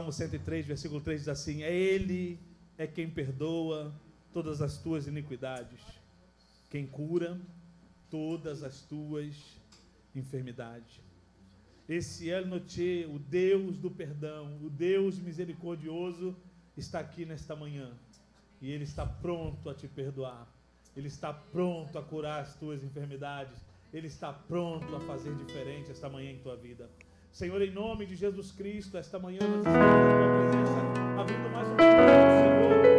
Salmo 103, versículo 3 diz assim: É Ele é quem perdoa todas as tuas iniquidades, quem cura todas as tuas enfermidades. Esse El Noche, o Deus do perdão, o Deus misericordioso, está aqui nesta manhã. E Ele está pronto a te perdoar. Ele está pronto a curar as tuas enfermidades. Ele está pronto a fazer diferente esta manhã em tua vida. Senhor, em nome de Jesus Cristo, esta manhã nós estamos na tua presença, abrindo mais um Senhor.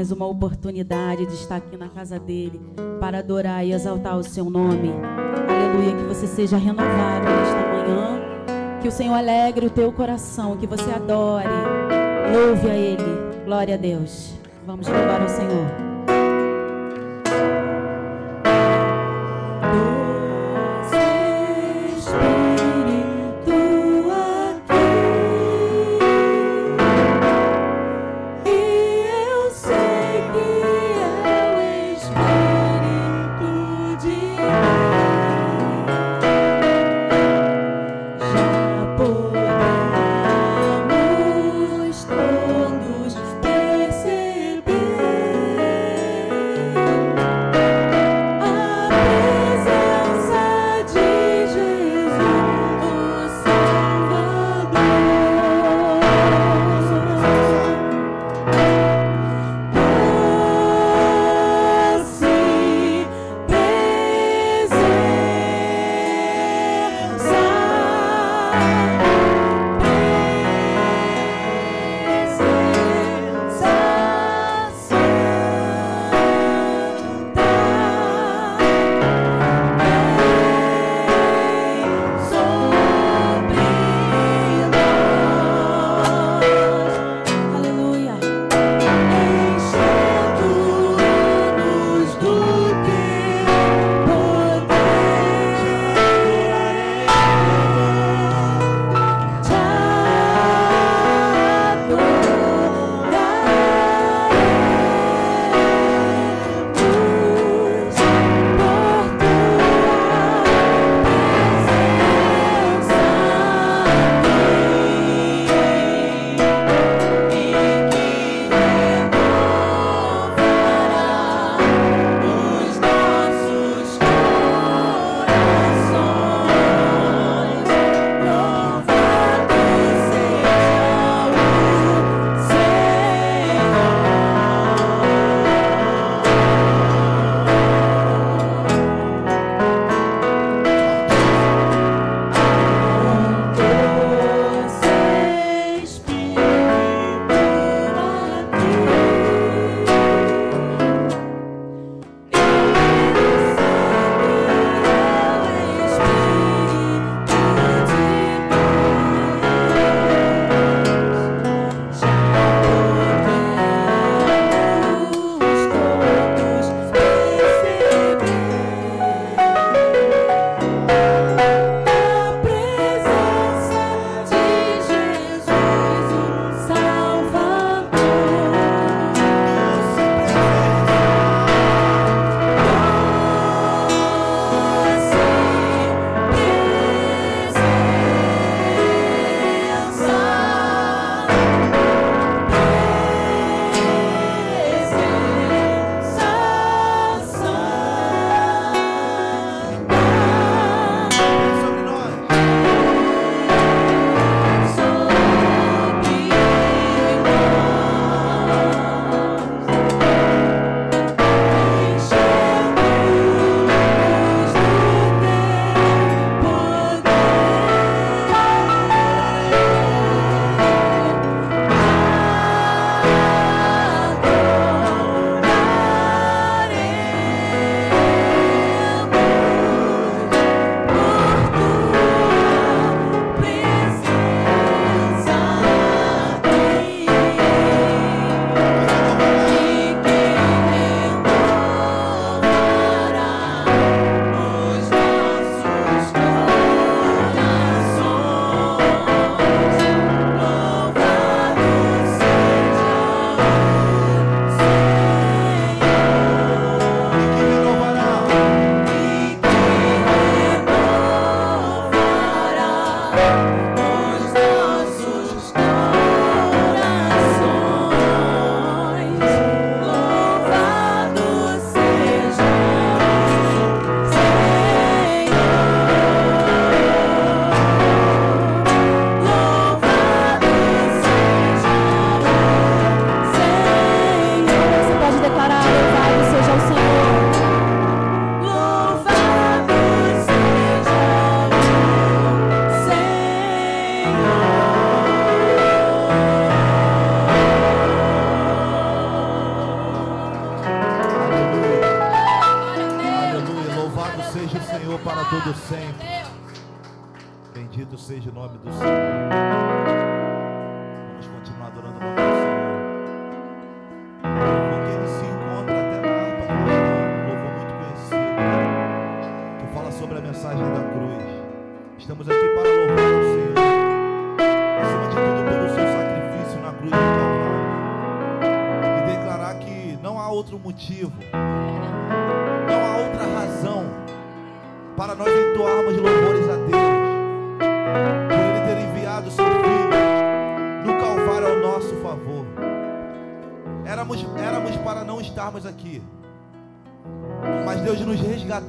Mais uma oportunidade de estar aqui na casa dele para adorar e exaltar o seu nome. Aleluia, que você seja renovado nesta manhã, que o Senhor alegre o teu coração, que você adore, louve a ele. Glória a Deus. Vamos louvar ao Senhor.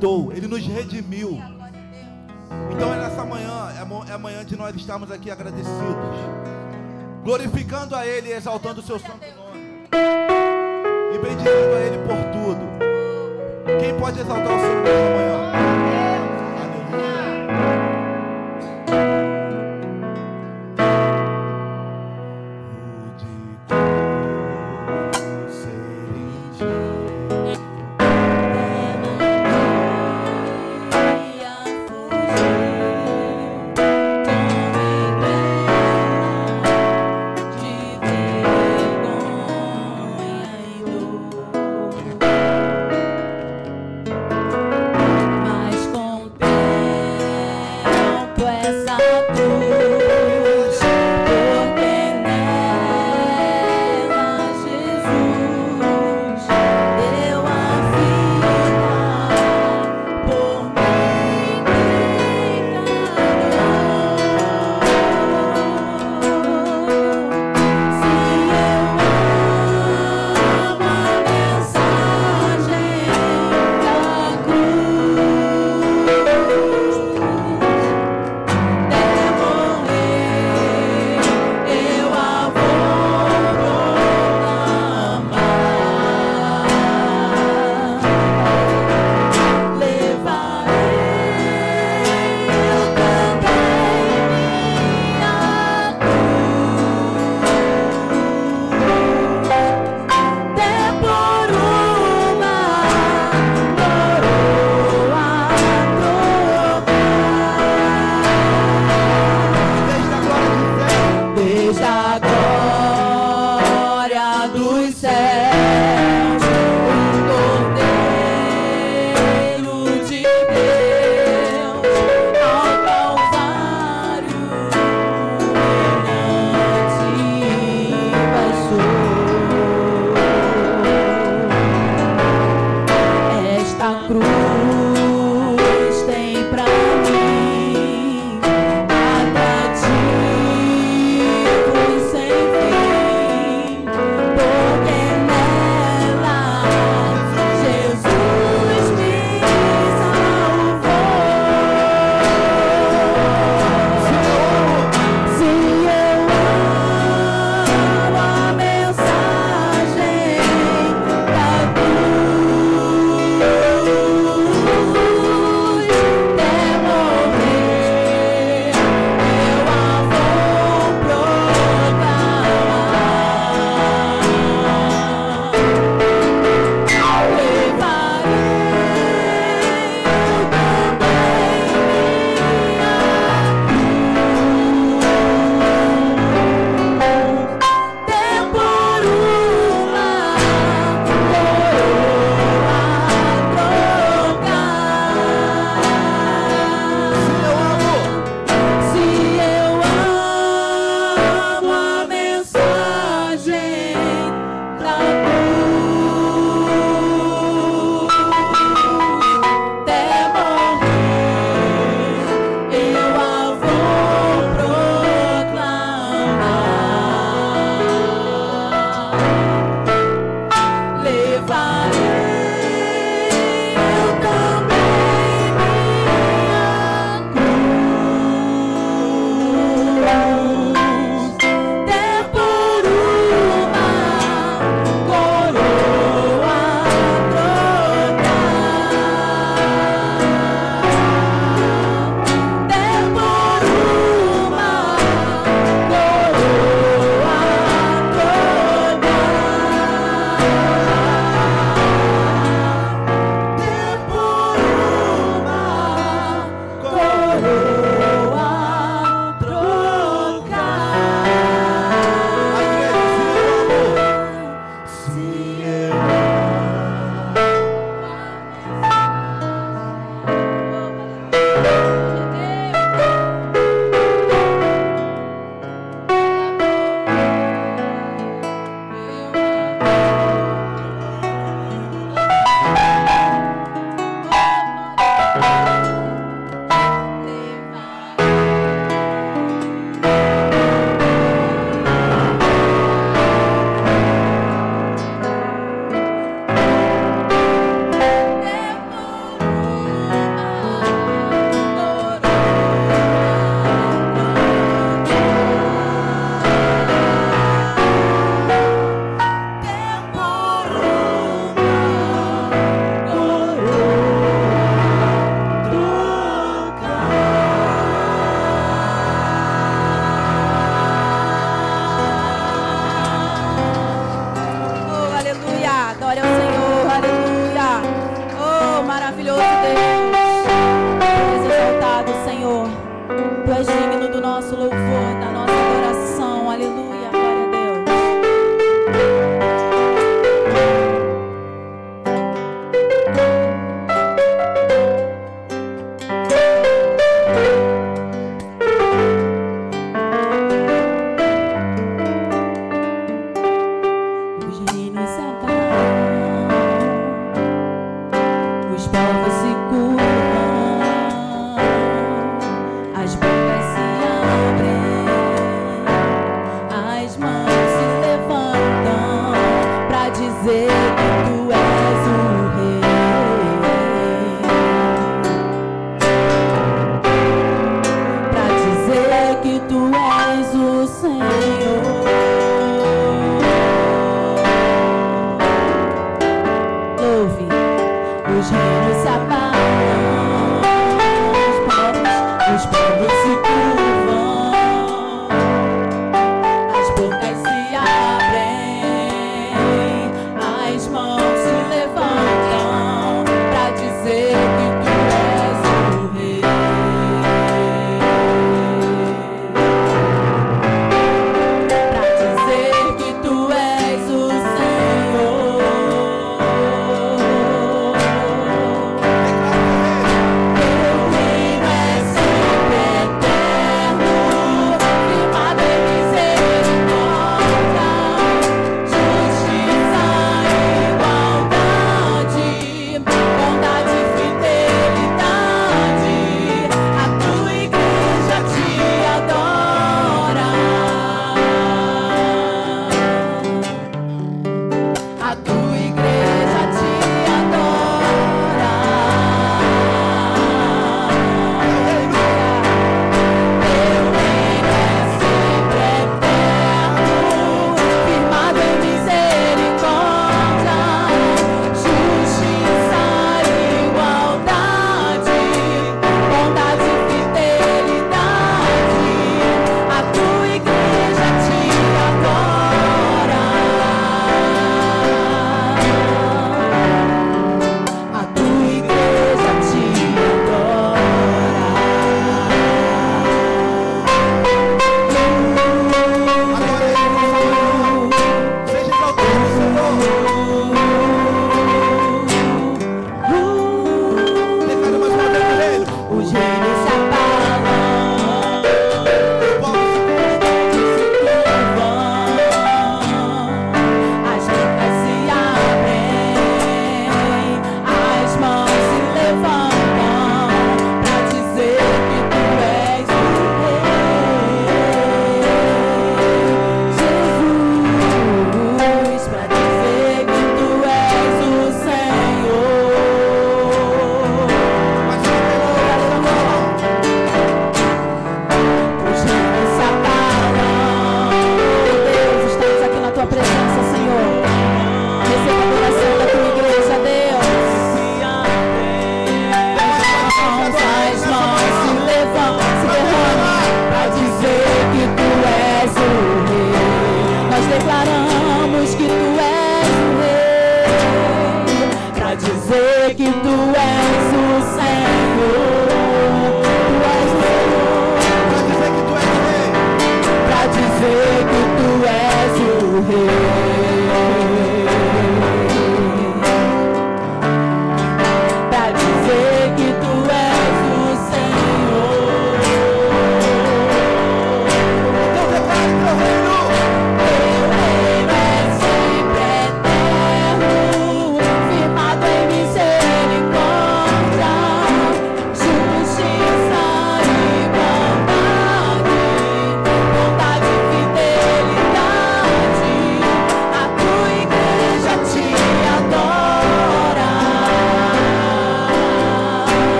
resgatou, Ele nos redimiu. Então é nessa manhã, é, é manhã de nós estarmos aqui agradecidos, glorificando a Ele e exaltando o seu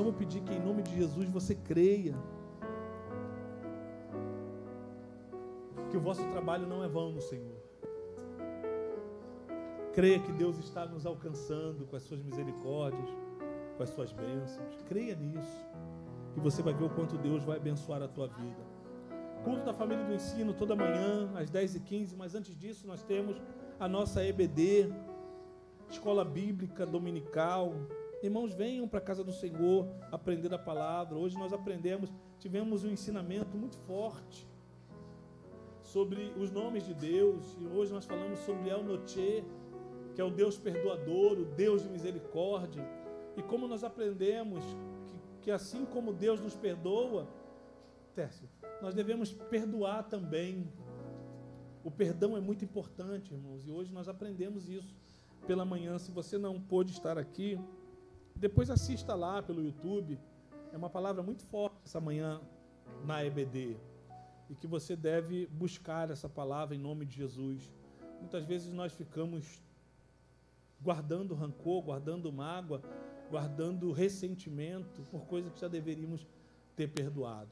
só vou pedir que, em nome de Jesus, você creia. Que o vosso trabalho não é vão no Senhor. Creia que Deus está nos alcançando com as suas misericórdias, com as suas bênçãos. Creia nisso. E você vai ver o quanto Deus vai abençoar a tua vida. Culto da família do ensino toda manhã, às 10h15, mas antes disso nós temos a nossa EBD, Escola Bíblica Dominical. Irmãos, venham para a casa do Senhor aprender a palavra. Hoje nós aprendemos, tivemos um ensinamento muito forte sobre os nomes de Deus. E hoje nós falamos sobre El Noche, que é o Deus perdoador, o Deus de misericórdia. E como nós aprendemos que, que assim como Deus nos perdoa, Tércio, nós devemos perdoar também. O perdão é muito importante, irmãos, e hoje nós aprendemos isso pela manhã. Se você não pôde estar aqui, depois assista lá pelo YouTube. É uma palavra muito forte essa manhã na EBD. E que você deve buscar essa palavra em nome de Jesus. Muitas vezes nós ficamos guardando rancor, guardando mágoa, guardando ressentimento por coisas que já deveríamos ter perdoado.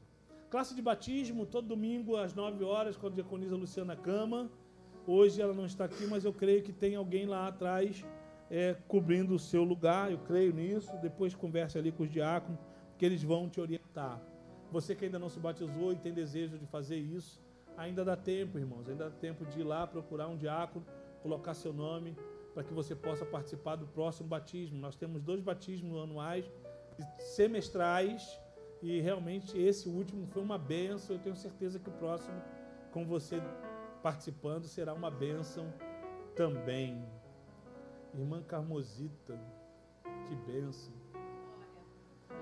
Classe de batismo, todo domingo às 9 horas, com a Luciana Cama. Hoje ela não está aqui, mas eu creio que tem alguém lá atrás é, cobrindo o seu lugar. Eu creio nisso. Depois converse ali com os diáconos, que eles vão te orientar. Você que ainda não se batizou e tem desejo de fazer isso, ainda dá tempo, irmãos. Ainda dá tempo de ir lá procurar um diácono, colocar seu nome, para que você possa participar do próximo batismo. Nós temos dois batismos anuais, semestrais e realmente esse último foi uma benção. Eu tenho certeza que o próximo, com você participando, será uma benção também. Irmã Carmosita, que benção.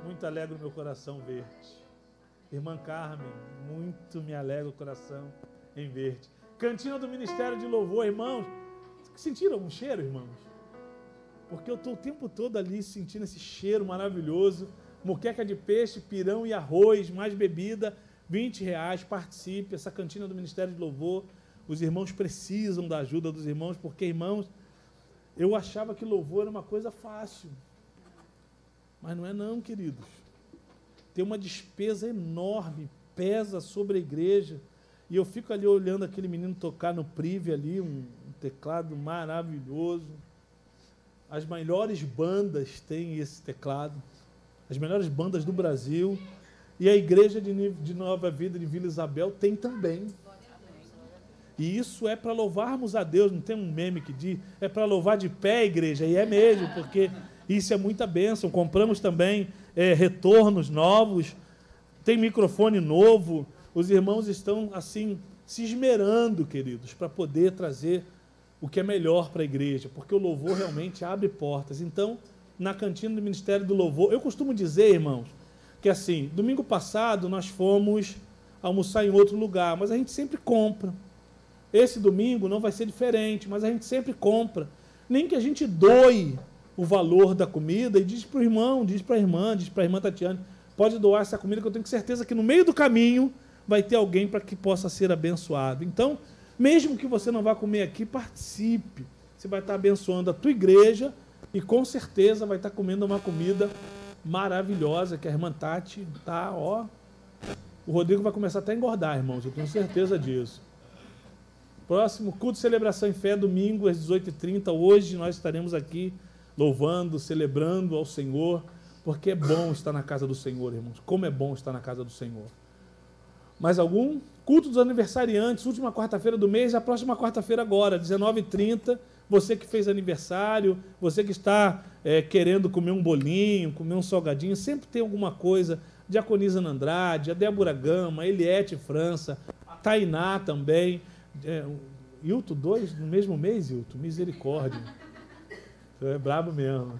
Muito alegra o meu coração ver-te. Irmã Carmen, muito me alegra o coração em ver-te. Cantina do Ministério de Louvor, irmãos. Sentiram um cheiro, irmãos? Porque eu estou o tempo todo ali sentindo esse cheiro maravilhoso muqueca de peixe, pirão e arroz, mais bebida, 20 reais, participe, essa cantina do Ministério de Louvor. Os irmãos precisam da ajuda dos irmãos, porque, irmãos, eu achava que louvor era uma coisa fácil. Mas não é não, queridos. Tem uma despesa enorme, pesa sobre a igreja. E eu fico ali olhando aquele menino tocar no prive ali, um, teclado maravilhoso. As melhores bandas têm esse teclado as melhores bandas do Brasil. E a igreja de Nova Vida de Vila Isabel tem também. E isso é para louvarmos a Deus, não tem um meme que diz, é para louvar de pé a igreja, e é mesmo, porque isso é muita bênção. Compramos também é, retornos novos, tem microfone novo, os irmãos estão assim se esmerando, queridos, para poder trazer o que é melhor para a igreja, porque o louvor realmente abre portas. Então, na cantina do Ministério do Louvor. Eu costumo dizer, irmãos, que assim, domingo passado nós fomos almoçar em outro lugar, mas a gente sempre compra. Esse domingo não vai ser diferente, mas a gente sempre compra. Nem que a gente doe o valor da comida e diz para o irmão, diz para a irmã, diz para a irmã Tatiana, pode doar essa comida que eu tenho certeza que no meio do caminho vai ter alguém para que possa ser abençoado. Então, mesmo que você não vá comer aqui, participe. Você vai estar abençoando a tua igreja e com certeza vai estar comendo uma comida maravilhosa que a irmã Tati tá, ó. O Rodrigo vai começar até a engordar, irmãos, eu tenho certeza disso. Próximo culto de celebração em fé, domingo às 18h30. Hoje nós estaremos aqui louvando, celebrando ao Senhor, porque é bom estar na casa do Senhor, irmãos. Como é bom estar na casa do Senhor. Mais algum? Culto dos aniversariantes, última quarta-feira do mês, a próxima quarta-feira agora, 19h30 você que fez aniversário, você que está é, querendo comer um bolinho, comer um salgadinho, sempre tem alguma coisa. Diaconisa Andrade, a Débora Gama, a Eliette França, a Tainá também. É, Hilton, dois no mesmo mês, Hilton? Misericórdia. É brabo mesmo.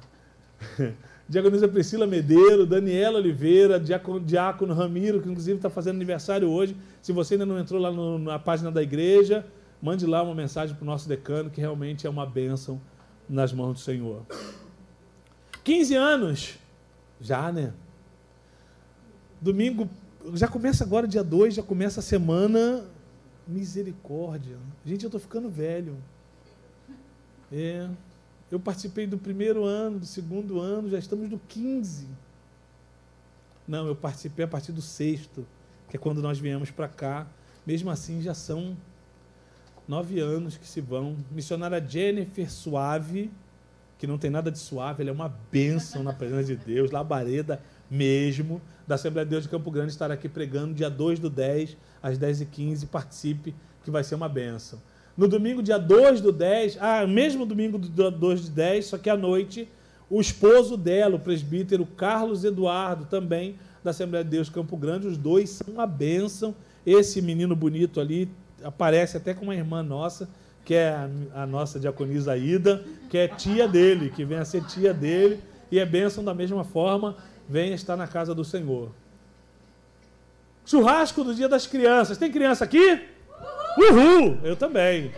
Diaconisa Priscila Medeiro, Daniela Oliveira, Diácono, Diácono Ramiro, que inclusive está fazendo aniversário hoje. Se você ainda não entrou lá no, na página da igreja, mande lá uma mensagem para o nosso decano, que realmente é uma bênção nas mãos do Senhor. 15 anos, já, né? Domingo, já começa agora, dia 2, já começa a semana. Misericórdia. Gente, eu estou ficando velho. É. Eu participei do primeiro ano, do segundo ano, já estamos no 15. Não, eu participei a partir do sexto, que é quando nós viemos para cá. Mesmo assim, já são nove anos que se vão. Missionária Jennifer Suave, que não tem nada de suave, ela é uma bênção na presença de Deus, labareda mesmo, da Assembleia de Deus de Campo Grande, estará aqui pregando dia 2 do 10, às 10h15. Participe, que vai ser uma bênção. No domingo, dia 2 do 10, ah, mesmo domingo do 2 do 10, só que à noite, o esposo dela, o presbítero Carlos Eduardo, também da Assembleia de Deus Campo Grande, os dois são uma bênção. Esse menino bonito ali aparece até com uma irmã nossa, que é a, a nossa diaconisa Ida, que é tia dele, que vem a ser tia dele, e é bênção da mesma forma, vem estar na casa do Senhor. Churrasco do Dia das Crianças. Tem criança aqui? Uhul! Eu também.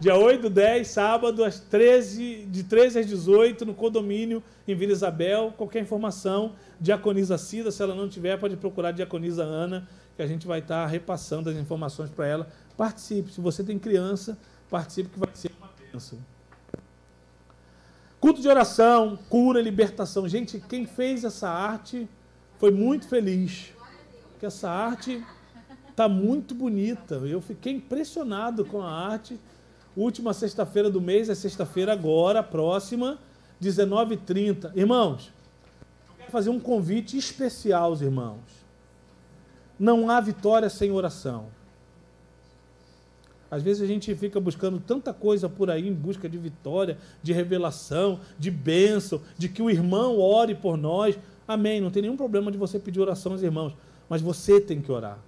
Dia 8 10, sábado, às 13, de 13 às 18, no condomínio em Vila Isabel. Qualquer informação, Diaconisa Cida, se ela não tiver, pode procurar Diaconisa Ana, que a gente vai estar repassando as informações para ela. Participe. Se você tem criança, participe, que vai ser uma bênção. Culto de oração, cura, libertação. Gente, quem fez essa arte foi muito feliz. Que essa arte Está muito bonita. Eu fiquei impressionado com a arte. Última sexta-feira do mês é sexta-feira agora, próxima, 19h30. Irmãos, eu quero fazer um convite especial aos irmãos. Não há vitória sem oração. Às vezes a gente fica buscando tanta coisa por aí em busca de vitória, de revelação, de bênção, de que o irmão ore por nós. Amém. Não tem nenhum problema de você pedir oração aos irmãos, mas você tem que orar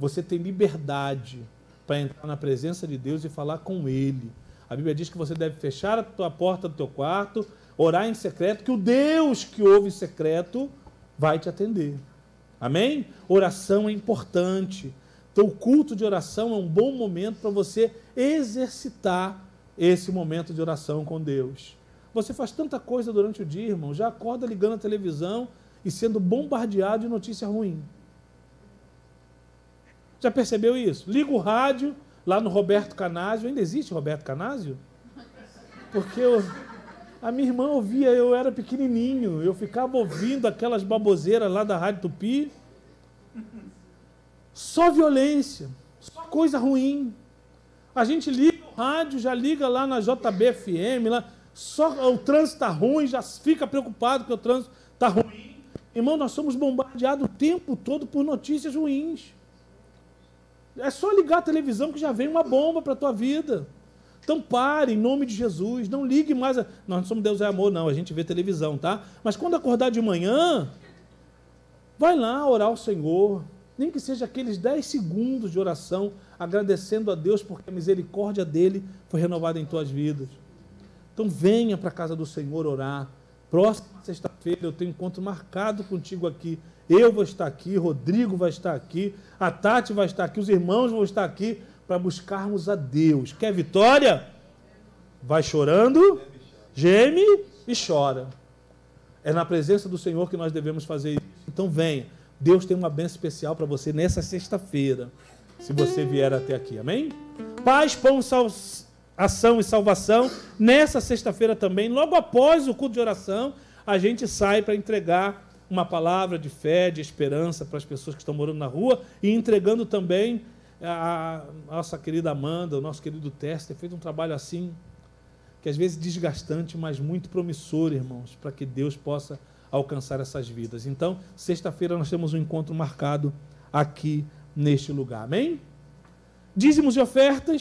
você tem liberdade para entrar na presença de Deus e falar com Ele. A Bíblia diz que você deve fechar a tua porta do teu quarto, orar em secreto, que o Deus que ouve em secreto vai te atender. Amém? Oração é importante. Então, o culto de oração é um bom momento para você exercitar esse momento de oração com Deus. Você faz tanta coisa durante o dia, irmão, já acorda ligando a televisão e sendo bombardeado de notícia ruim. Já percebeu isso? Liga o rádio lá no Roberto Canásio. Ainda existe Roberto Canásio? Porque eu, a minha irmã ouvia, eu era pequenininho, eu ficava ouvindo aquelas baboseiras lá da Rádio Tupi. Só violência, só coisa ruim. A gente liga o rádio, já liga lá na JBFM, lá, só o trânsito está ruim, já fica preocupado que o trânsito está ruim. Irmão, nós somos bombardeados o tempo todo por notícias ruins. É só ligar a televisão que já vem uma bomba para a tua vida. Então pare, em nome de Jesus. Não ligue mais. A... Nós não somos Deus é amor, não. A gente vê televisão, tá? Mas quando acordar de manhã, vai lá orar ao Senhor. Nem que seja aqueles 10 segundos de oração, agradecendo a Deus porque a misericórdia dele foi renovada em tuas vidas. Então venha para a casa do Senhor orar. Próxima sexta-feira eu tenho encontro marcado contigo aqui. Eu vou estar aqui, Rodrigo vai estar aqui, a Tati vai estar aqui, os irmãos vão estar aqui para buscarmos a Deus. Quer vitória? Vai chorando, geme e chora. É na presença do Senhor que nós devemos fazer isso. Então venha. Deus tem uma bênção especial para você nessa sexta-feira, se você vier até aqui. Amém? Paz, pão, sal, ação e salvação. Nessa sexta-feira também, logo após o culto de oração, a gente sai para entregar uma palavra de fé, de esperança para as pessoas que estão morando na rua e entregando também a, nossa querida Amanda, o nosso querido Tester, feito um trabalho assim, que às vezes desgastante, mas muito promissor, irmãos, para que Deus possa alcançar essas vidas. Então, sexta-feira nós temos um encontro marcado aqui neste lugar. Amém? Dízimos e ofertas.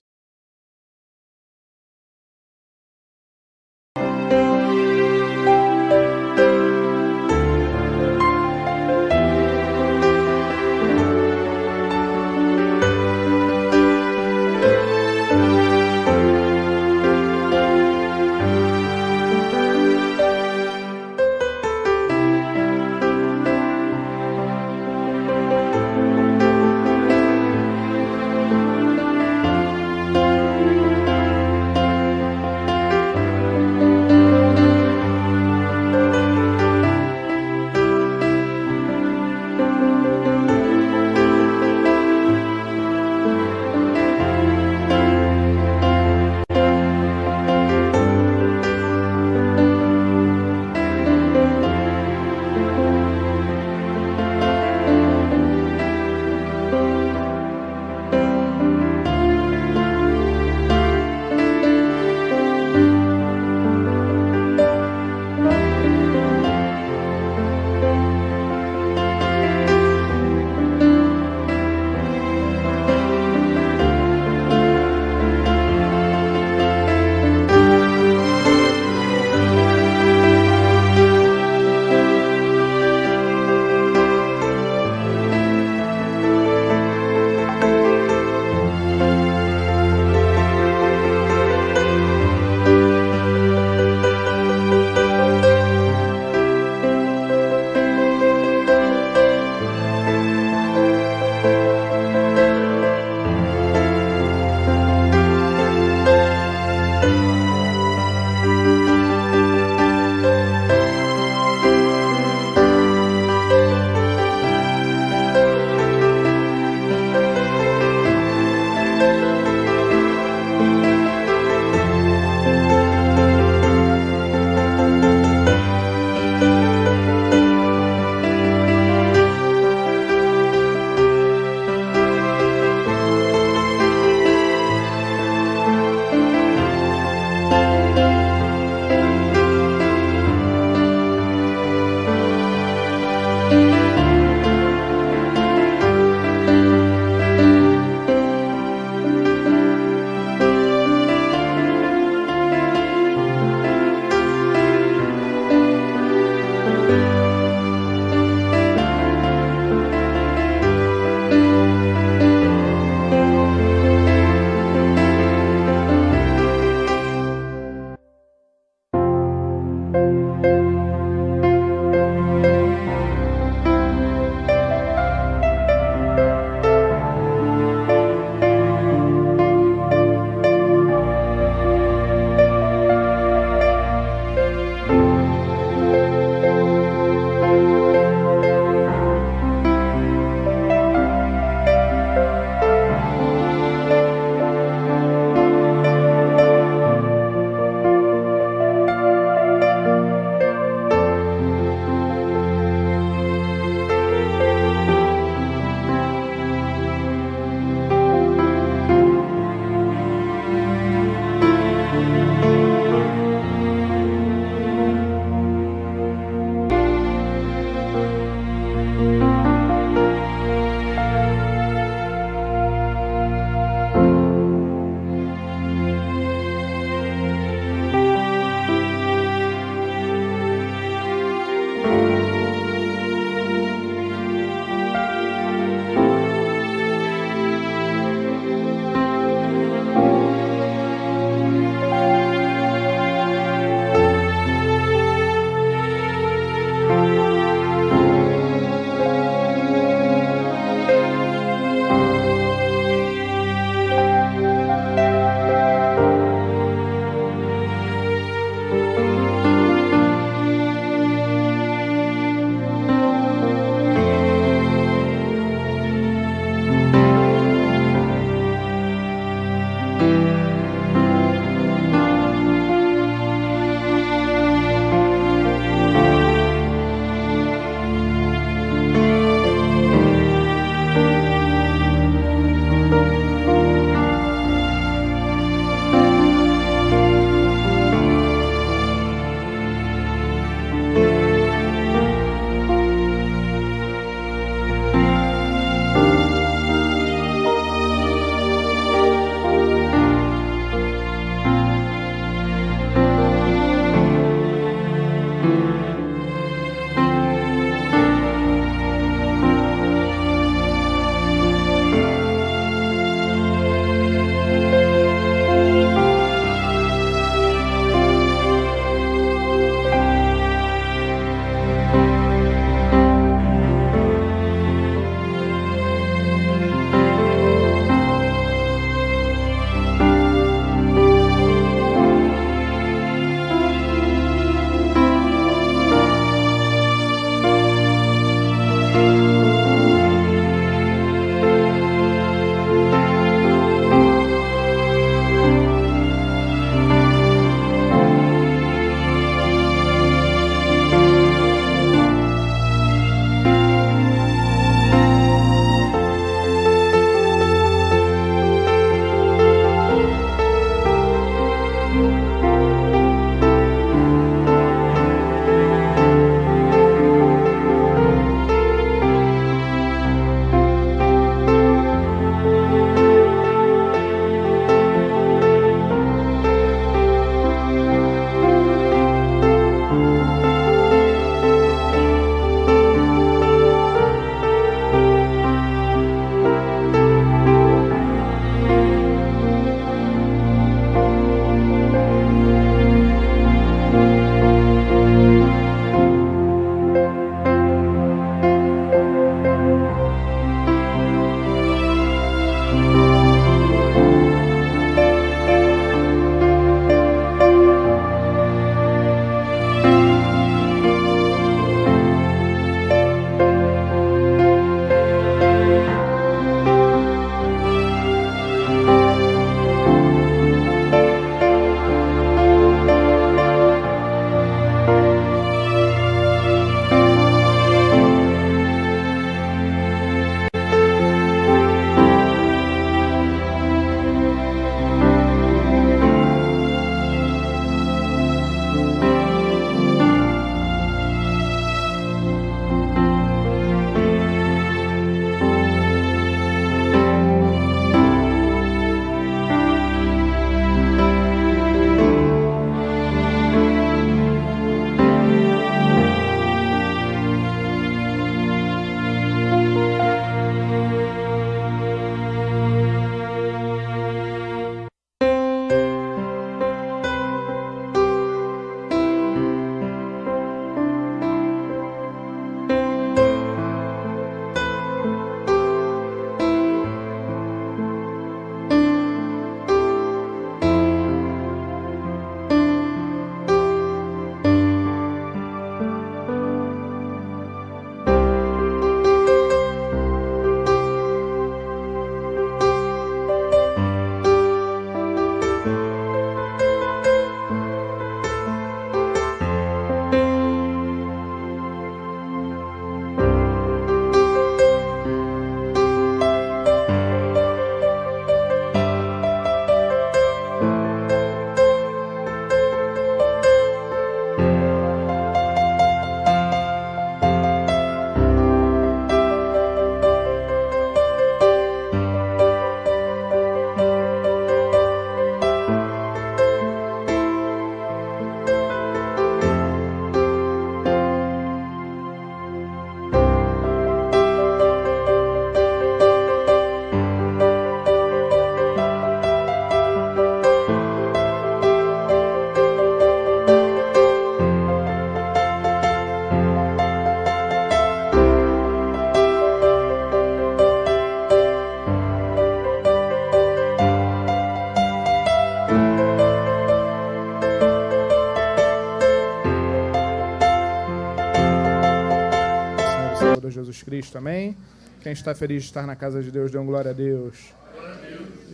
Jesus Cristo, amém? Quem está feliz de estar na casa de Deus, dê um glória a Deus.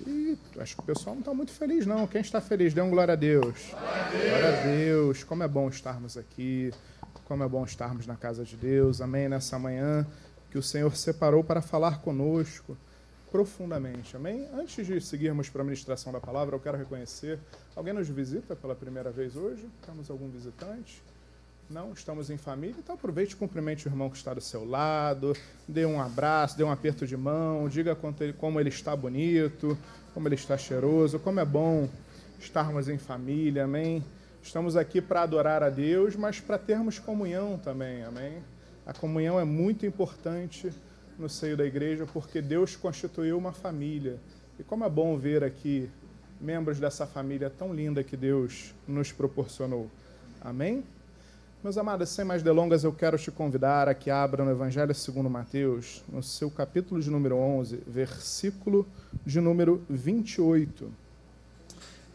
Ih, acho que o pessoal não está muito feliz, não. Quem está feliz, dê um glória a Deus. Glória a Deus. Como é bom estarmos aqui. Como é bom estarmos na casa de Deus, amém? Nessa manhã que o Senhor separou para falar conosco profundamente, amém? Antes de seguirmos para a ministração da palavra, eu quero reconhecer. Alguém nos visita pela primeira vez hoje? Temos algum visitante? Não, estamos em família, então aproveite e cumprimente o irmão que está do seu lado, dê um abraço, dê um aperto de mão, diga como ele está bonito, como ele está cheiroso, como é bom estarmos em família, amém? Estamos aqui para adorar a Deus, mas para termos comunhão também, amém? A comunhão é muito importante no seio da igreja porque Deus constituiu uma família. E como é bom ver aqui membros dessa família tão linda que Deus nos proporcionou. Amém? Meus amados, sem mais delongas, eu quero te convidar a que abra no Evangelho segundo Mateus, no seu capítulo de número 11, versículo de número 28.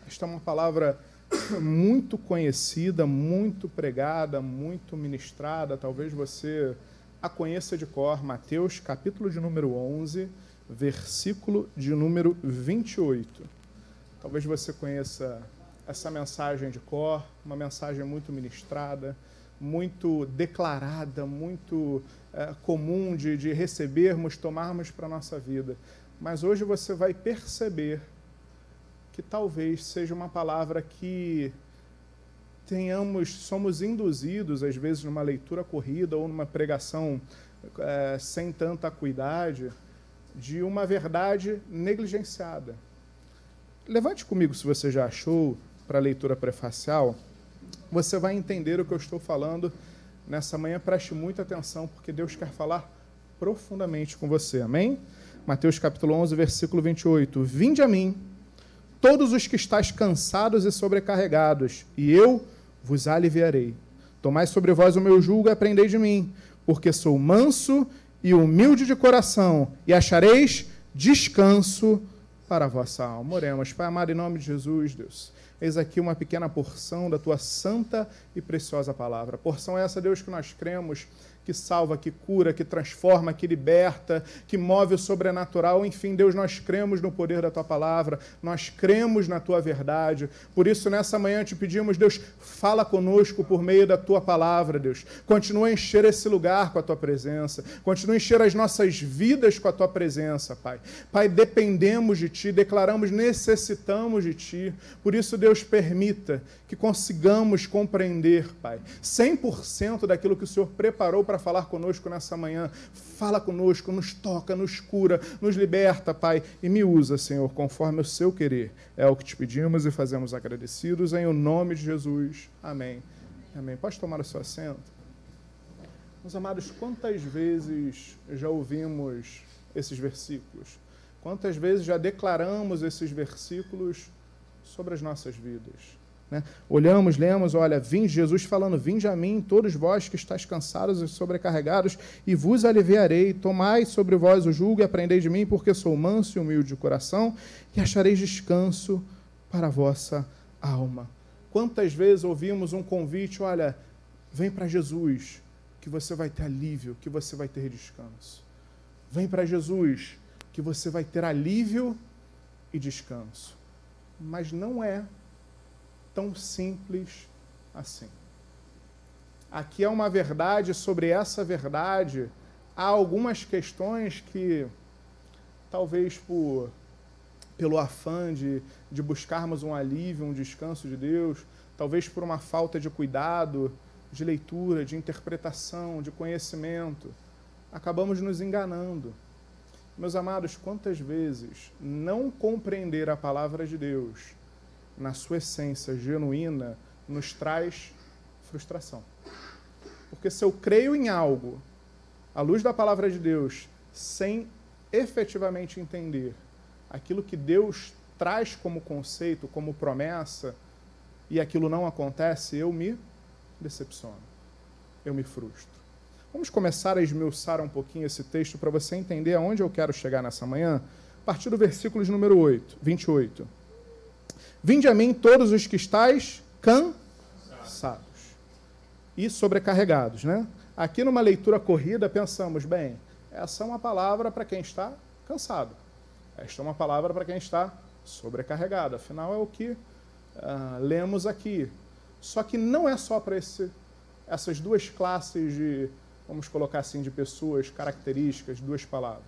Esta é uma palavra muito conhecida, muito pregada, muito ministrada. Talvez você a conheça de cor. Mateus, capítulo de número 11, versículo de número 28. Talvez você conheça essa mensagem de cor, uma mensagem muito ministrada, muito declarada, muito é, comum de, de recebermos, tomarmos para a nossa vida. Mas hoje você vai perceber que talvez seja uma palavra que tenhamos, somos induzidos, às vezes, numa leitura corrida ou numa pregação é, sem tanta acuidade, de uma verdade negligenciada. Levante comigo se você já achou para a leitura prefacial. Você vai entender o que eu estou falando nessa manhã. Preste muita atenção, porque Deus quer falar profundamente com você. Amém? Mateus capítulo 11, versículo 28. Vinde a mim todos os que estáis cansados e sobrecarregados, e eu vos aliviarei. Tomai sobre vós o meu jugo e aprendei de mim, porque sou manso e humilde de coração, e achareis descanso para a vossa alma. Oremos, Pai amado, em nome de Jesus, Deus. Eis aqui uma pequena porção da tua santa e preciosa palavra. Porção essa, Deus, que nós cremos que salva, que cura, que transforma, que liberta, que move o sobrenatural. Enfim, Deus, nós cremos no poder da tua palavra, nós cremos na tua verdade. Por isso, nessa manhã te pedimos, Deus, fala conosco por meio da tua palavra, Deus. Continua a encher esse lugar com a tua presença, continua a encher as nossas vidas com a tua presença, Pai. Pai, dependemos de ti, declaramos, necessitamos de ti. Por isso, Deus, permita que consigamos compreender, Pai, 100% daquilo que o Senhor preparou para falar conosco nessa manhã. Fala conosco, nos toca, nos cura, nos liberta, Pai, e me usa, Senhor, conforme o seu querer. É o que te pedimos e fazemos agradecidos em o nome de Jesus. Amém. Amém. Pode tomar o seu assento? Meus amados, quantas vezes já ouvimos esses versículos? Quantas vezes já declaramos esses versículos sobre as nossas vidas? Né? Olhamos, lemos, olha, vinde Jesus falando, vinde a mim, todos vós que estáis cansados e sobrecarregados, e vos aliviarei. Tomai sobre vós o jugo e aprendei de mim, porque sou manso e humilde de coração, e achareis descanso para a vossa alma. Quantas vezes ouvimos um convite, olha, vem para Jesus, que você vai ter alívio, que você vai ter descanso. Vem para Jesus, que você vai ter alívio e descanso. Mas não é tão simples assim. Aqui é uma verdade sobre essa verdade. Há algumas questões que, talvez por, pelo afã de, de buscarmos um alívio, um descanso de Deus, talvez por uma falta de cuidado, de leitura, de interpretação, de conhecimento, acabamos nos enganando. Meus amados, quantas vezes não compreender a palavra de Deus na sua essência genuína, nos traz frustração. Porque se eu creio em algo, à luz da palavra de Deus, sem efetivamente entender aquilo que Deus traz como conceito, como promessa, e aquilo não acontece, eu me decepciono. Eu me frustro. Vamos começar a esmiuçar um pouquinho esse texto para você entender aonde eu quero chegar nessa manhã, a partir do versículo número 8, 28. Vinde a mim todos os que estáis cansados. e sobrecarregados, né? Aqui numa leitura corrida pensamos, bem, essa é uma palavra para quem está cansado. Esta é uma palavra para quem está sobrecarregado. Afinal, é o que uh, lemos aqui. Só que não é só para essas duas classes de, vamos colocar assim, de pessoas, características, duas palavras.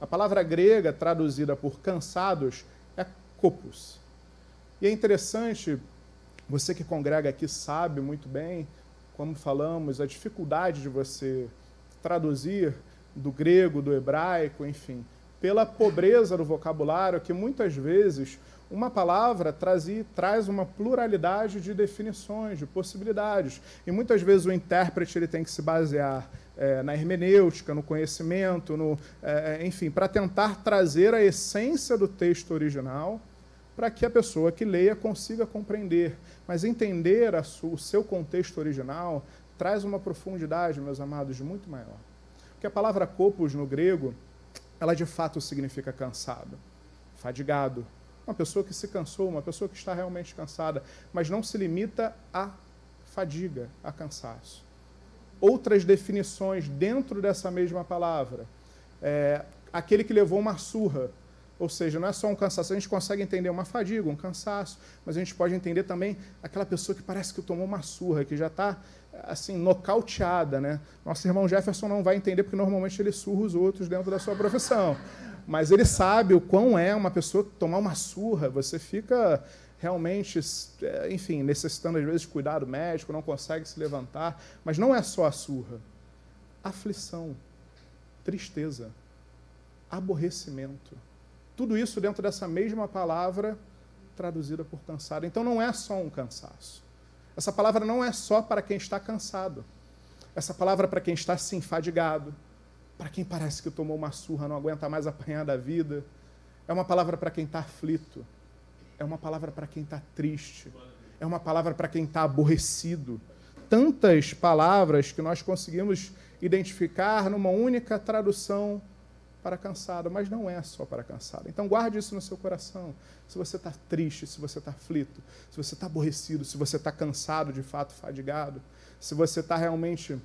A palavra grega traduzida por cansados é copos. E é interessante, você que congrega aqui sabe muito bem, como falamos, a dificuldade de você traduzir do grego, do hebraico, enfim, pela pobreza do vocabulário, que muitas vezes uma palavra traz, traz uma pluralidade de definições, de possibilidades. E muitas vezes o intérprete ele tem que se basear é, na hermenêutica, no conhecimento, no, é, enfim, para tentar trazer a essência do texto original para que a pessoa que leia consiga compreender. Mas entender o seu contexto original traz uma profundidade, meus amados, muito maior. Porque a palavra copos no grego, ela de fato significa cansado, fadigado. Uma pessoa que se cansou, uma pessoa que está realmente cansada, mas não se limita à fadiga, a cansaço outras definições dentro dessa mesma palavra. É, aquele que levou uma surra, ou seja, não é só um cansaço, a gente consegue entender uma fadiga, um cansaço, mas a gente pode entender também aquela pessoa que parece que tomou uma surra, que já está assim, nocauteada. Né? Nosso irmão Jefferson não vai entender, porque normalmente ele surra os outros dentro da sua profissão. Mas ele sabe o quão é uma pessoa tomar uma surra, você fica realmente, é, enfim, necessitando às vezes de cuidado médico, não consegue se levantar. Mas não é só a surra. Aflição, tristeza, aborrecimento. Tudo isso dentro dessa mesma palavra traduzida por cansado. Então não é só um cansaço. Essa palavra não é só para quem está cansado. Essa palavra é para quem está se enfadigado, para quem parece que tomou uma surra, não aguenta mais apanhar da vida. É uma palavra para quem está aflito é uma palavra para quem está triste, é uma palavra para quem está aborrecido. Tantas palavras que nós conseguimos identificar numa única tradução para cansado, mas não é só para cansado. Então guarde isso no seu coração. Se você está triste, se você está aflito, se você está aborrecido, se você está cansado, de fato, fadigado, se você está realmente,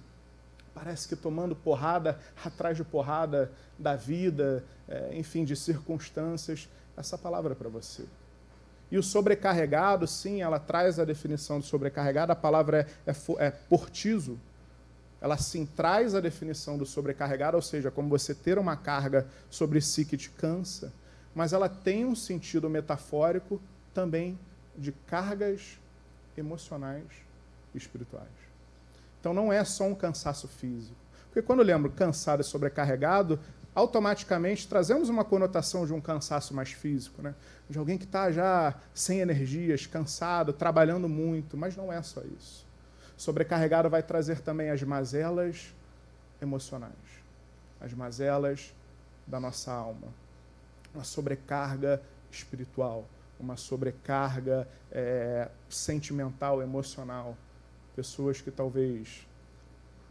parece que tomando porrada atrás de porrada da vida, é, enfim, de circunstâncias, essa palavra é para você. E o sobrecarregado, sim, ela traz a definição de sobrecarregado, a palavra é, é, é portizo. Ela sim traz a definição do sobrecarregado, ou seja, como você ter uma carga sobre si que te cansa, mas ela tem um sentido metafórico também de cargas emocionais e espirituais. Então não é só um cansaço físico. Porque quando eu lembro cansado e sobrecarregado, automaticamente trazemos uma conotação de um cansaço mais físico, né? de alguém que está já sem energias, cansado, trabalhando muito, mas não é só isso. Sobrecarregado vai trazer também as mazelas emocionais, as mazelas da nossa alma, uma sobrecarga espiritual, uma sobrecarga é, sentimental, emocional. Pessoas que talvez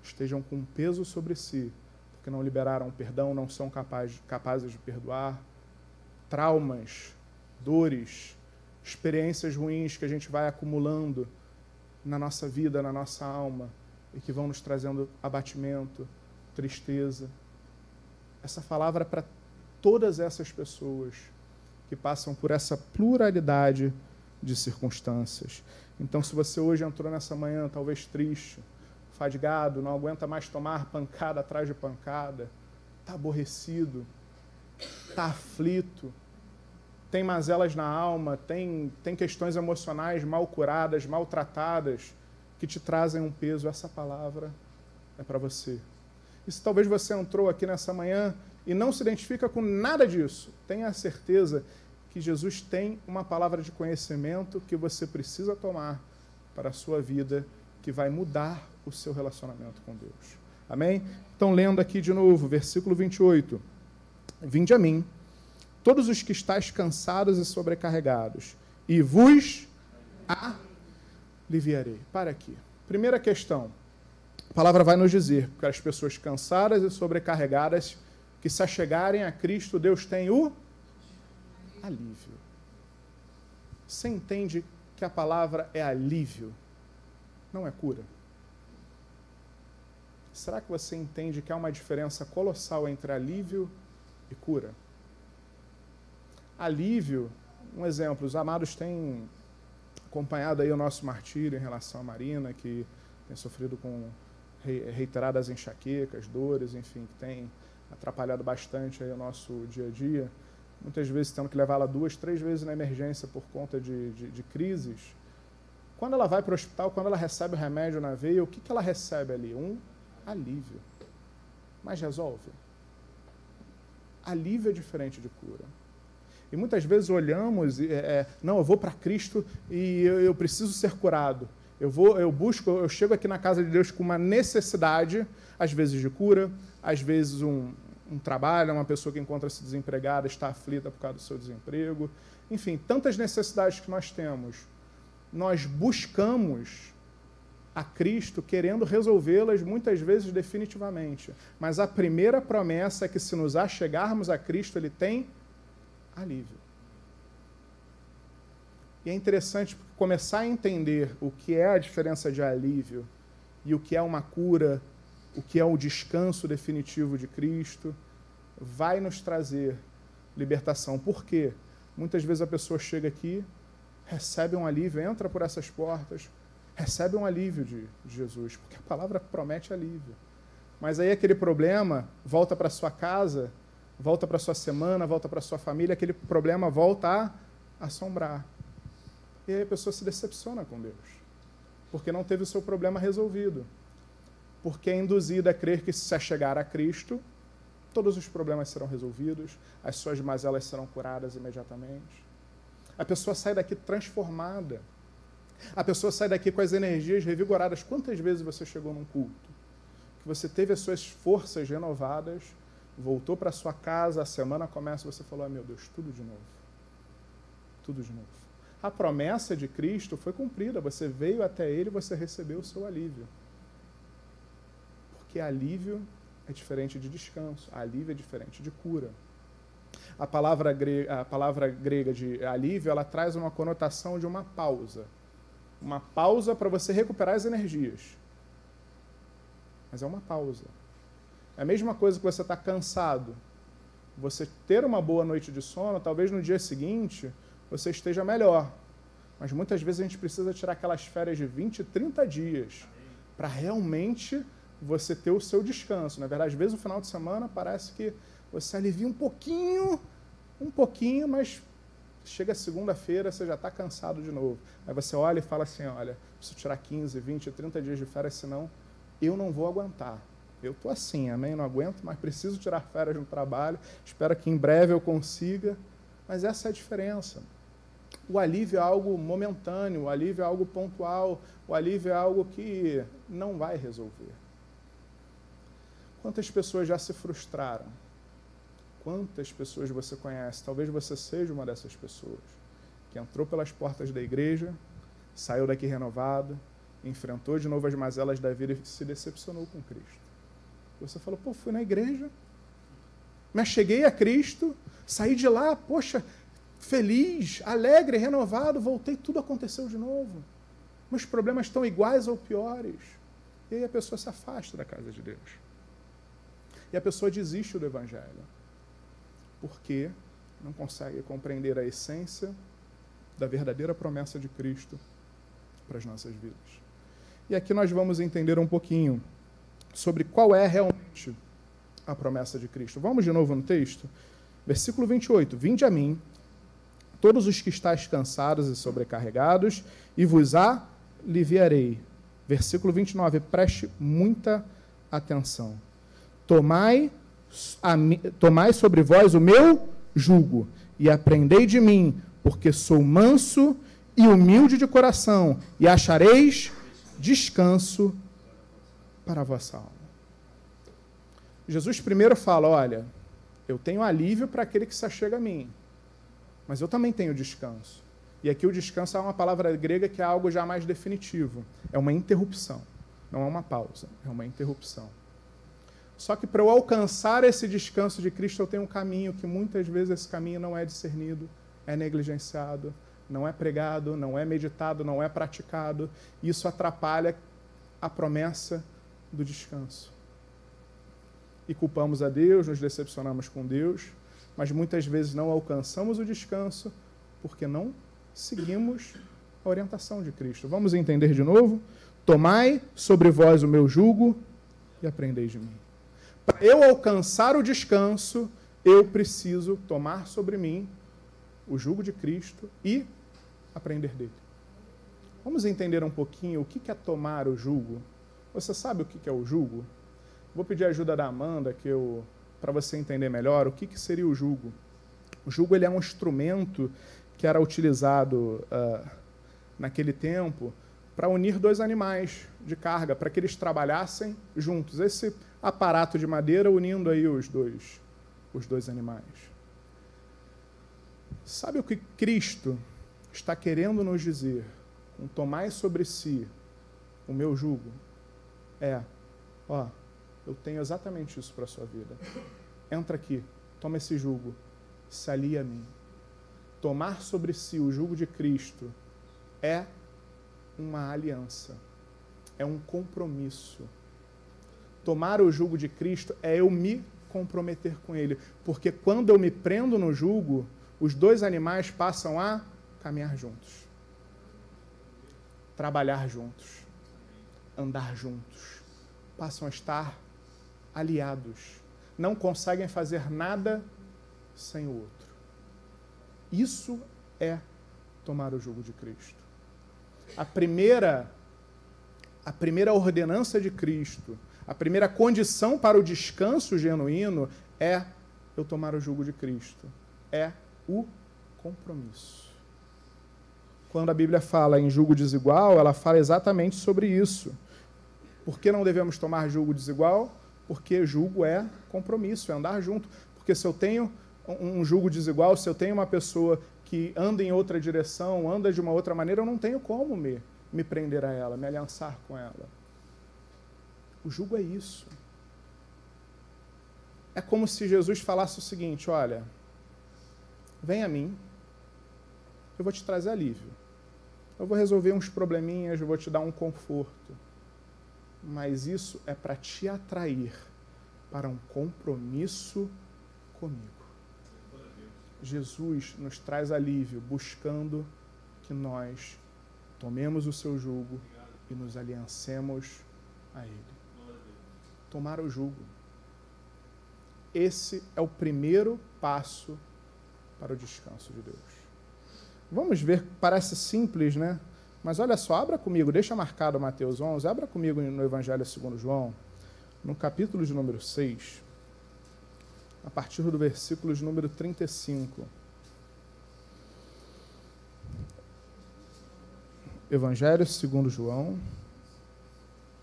estejam com peso sobre si, que não liberaram perdão, não são capazes, capazes de perdoar, traumas, dores, experiências ruins que a gente vai acumulando na nossa vida, na nossa alma, e que vão nos trazendo abatimento, tristeza. Essa palavra é para todas essas pessoas que passam por essa pluralidade de circunstâncias. Então, se você hoje entrou nessa manhã talvez triste, fadigado, não aguenta mais tomar pancada atrás de pancada, está aborrecido, está aflito, tem mazelas na alma, tem, tem questões emocionais mal curadas, maltratadas, que te trazem um peso, essa palavra é para você. E se talvez você entrou aqui nessa manhã e não se identifica com nada disso, tenha a certeza que Jesus tem uma palavra de conhecimento que você precisa tomar para a sua vida, que vai mudar o seu relacionamento com Deus. Amém? Então, lendo aqui de novo, versículo 28. Vinde a mim, todos os que estáis cansados e sobrecarregados, e vos aliviarei. Para aqui. Primeira questão. A palavra vai nos dizer que as pessoas cansadas e sobrecarregadas que se achegarem a Cristo, Deus tem o alívio. Você entende que a palavra é alívio, não é cura? será que você entende que há uma diferença colossal entre alívio e cura? Alívio, um exemplo, os amados têm acompanhado aí o nosso martírio em relação à Marina, que tem sofrido com reiteradas enxaquecas, dores, enfim, que tem atrapalhado bastante aí o nosso dia a dia. Muitas vezes tendo que levá-la duas, três vezes na emergência por conta de, de, de crises. Quando ela vai para o hospital, quando ela recebe o remédio na veia, o que, que ela recebe ali? Um alívio. Mas resolve? Alívio é diferente de cura. E muitas vezes olhamos, é, é não, eu vou para Cristo e eu, eu, preciso ser curado. Eu vou, eu busco, eu chego aqui na casa de Deus com uma necessidade, às vezes de cura, às vezes um, um trabalho, uma pessoa que encontra-se desempregada, está aflita por causa do seu desemprego. Enfim, tantas necessidades que nós temos. Nós buscamos a Cristo querendo resolvê-las muitas vezes definitivamente. Mas a primeira promessa é que se nos achegarmos a Cristo, ele tem alívio. E é interessante começar a entender o que é a diferença de alívio e o que é uma cura, o que é o descanso definitivo de Cristo, vai nos trazer libertação. Por quê? Muitas vezes a pessoa chega aqui, recebe um alívio, entra por essas portas, recebe um alívio de, de Jesus, porque a palavra promete alívio. Mas aí aquele problema volta para sua casa volta para sua semana, volta para sua família, aquele problema volta a assombrar. E aí a pessoa se decepciona com Deus, porque não teve o seu problema resolvido. Porque é induzida a crer que se chegar a Cristo, todos os problemas serão resolvidos, as suas mazelas serão curadas imediatamente. A pessoa sai daqui transformada. A pessoa sai daqui com as energias revigoradas. Quantas vezes você chegou num culto? Que você teve as suas forças renovadas, voltou para sua casa, a semana começa, você falou: meu Deus, tudo de novo. Tudo de novo. A promessa de Cristo foi cumprida, você veio até Ele, você recebeu o seu alívio. Porque alívio é diferente de descanso, alívio é diferente de cura. A palavra, grega, a palavra grega de alívio, ela traz uma conotação de uma pausa. Uma pausa para você recuperar as energias. Mas é uma pausa. É a mesma coisa que você está cansado. Você ter uma boa noite de sono, talvez no dia seguinte você esteja melhor. Mas muitas vezes a gente precisa tirar aquelas férias de 20, 30 dias para realmente você ter o seu descanso. Na verdade, às vezes no final de semana parece que você alivia um pouquinho, um pouquinho, mas chega segunda-feira, você já está cansado de novo. Aí você olha e fala assim: olha, preciso tirar 15, 20, 30 dias de férias, senão eu não vou aguentar. Eu estou assim, amém? Não aguento, mas preciso tirar férias no trabalho. Espero que em breve eu consiga. Mas essa é a diferença. O alívio é algo momentâneo, o alívio é algo pontual, o alívio é algo que não vai resolver. Quantas pessoas já se frustraram? Quantas pessoas você conhece? Talvez você seja uma dessas pessoas que entrou pelas portas da igreja, saiu daqui renovado, enfrentou de novo as mazelas da vida e se decepcionou com Cristo. Você falou, pô, fui na igreja, me cheguei a Cristo, saí de lá, poxa, feliz, alegre, renovado, voltei, tudo aconteceu de novo. Meus problemas estão iguais ou piores. E aí a pessoa se afasta da casa de Deus. E a pessoa desiste do Evangelho. Porque não consegue compreender a essência da verdadeira promessa de Cristo para as nossas vidas. E aqui nós vamos entender um pouquinho sobre qual é realmente a promessa de Cristo. Vamos de novo no texto? Versículo 28. Vinde a mim, todos os que estáis cansados e sobrecarregados, e vos aliviarei. Versículo 29. Preste muita atenção. Tomai, tomai sobre vós o meu jugo, e aprendei de mim, porque sou manso e humilde de coração, e achareis descanso para a vossa alma. Jesus primeiro fala: olha, eu tenho alívio para aquele que se achega a mim, mas eu também tenho descanso. E aqui o descanso é uma palavra grega que é algo já mais definitivo. É uma interrupção. Não é uma pausa, é uma interrupção. Só que para eu alcançar esse descanso de Cristo, eu tenho um caminho que muitas vezes esse caminho não é discernido, é negligenciado, não é pregado, não é meditado, não é praticado. Isso atrapalha a promessa do descanso. e culpamos a Deus, nos decepcionamos com Deus, mas muitas vezes não alcançamos o descanso porque não seguimos a orientação de Cristo. Vamos entender de novo? Tomai sobre vós o meu jugo e aprendei de mim. Para eu alcançar o descanso, eu preciso tomar sobre mim o jugo de Cristo e aprender dele. Vamos entender um pouquinho o que é tomar o jugo. Você sabe o que é o jugo? Vou pedir a ajuda da Amanda que eu para você entender melhor o que, seria o jugo. O jugo ele é um instrumento que era utilizado uh, naquele tempo para unir dois animais de carga, para que eles trabalhassem juntos. Esse aparato de madeira unindo aí os dois, os dois animais. Sabe o que Cristo está querendo nos dizer? Um tomai sobre si o meu jugo. É, ó, eu tenho exatamente isso para a sua vida. Entra aqui, toma esse jugo, se alia a mim. Tomar sobre si o jugo de Cristo é uma aliança, é um compromisso. Tomar o jugo de Cristo é eu me comprometer com Ele, porque quando eu me prendo no jugo, os dois animais passam a caminhar juntos, trabalhar juntos, andar juntos, passam a estar aliados. Não conseguem fazer nada sem o outro. Isso é tomar o jugo de Cristo. A primeira a primeira ordenança de Cristo, a primeira condição para o descanso genuíno é eu tomar o jugo de Cristo. É o compromisso. Quando a Bíblia fala em jugo desigual, ela fala exatamente sobre isso. Por que não devemos tomar jugo desigual? porque julgo é compromisso, é andar junto. Porque se eu tenho um julgo desigual, se eu tenho uma pessoa que anda em outra direção, anda de uma outra maneira, eu não tenho como me, me prender a ela, me aliançar com ela. O julgo é isso. É como se Jesus falasse o seguinte: olha, vem a mim, eu vou te trazer alívio. Eu vou resolver uns probleminhas, eu vou te dar um conforto mas isso é para te atrair para um compromisso comigo. Jesus nos traz alívio buscando que nós tomemos o seu jugo e nos aliancemos a ele. Tomar o jugo. Esse é o primeiro passo para o descanso de Deus. Vamos ver, parece simples, né? Mas olha só, abra comigo, deixa marcado Mateus 11, abra comigo no Evangelho segundo João, no capítulo de número 6, a partir do versículo de número 35. Evangelho segundo João,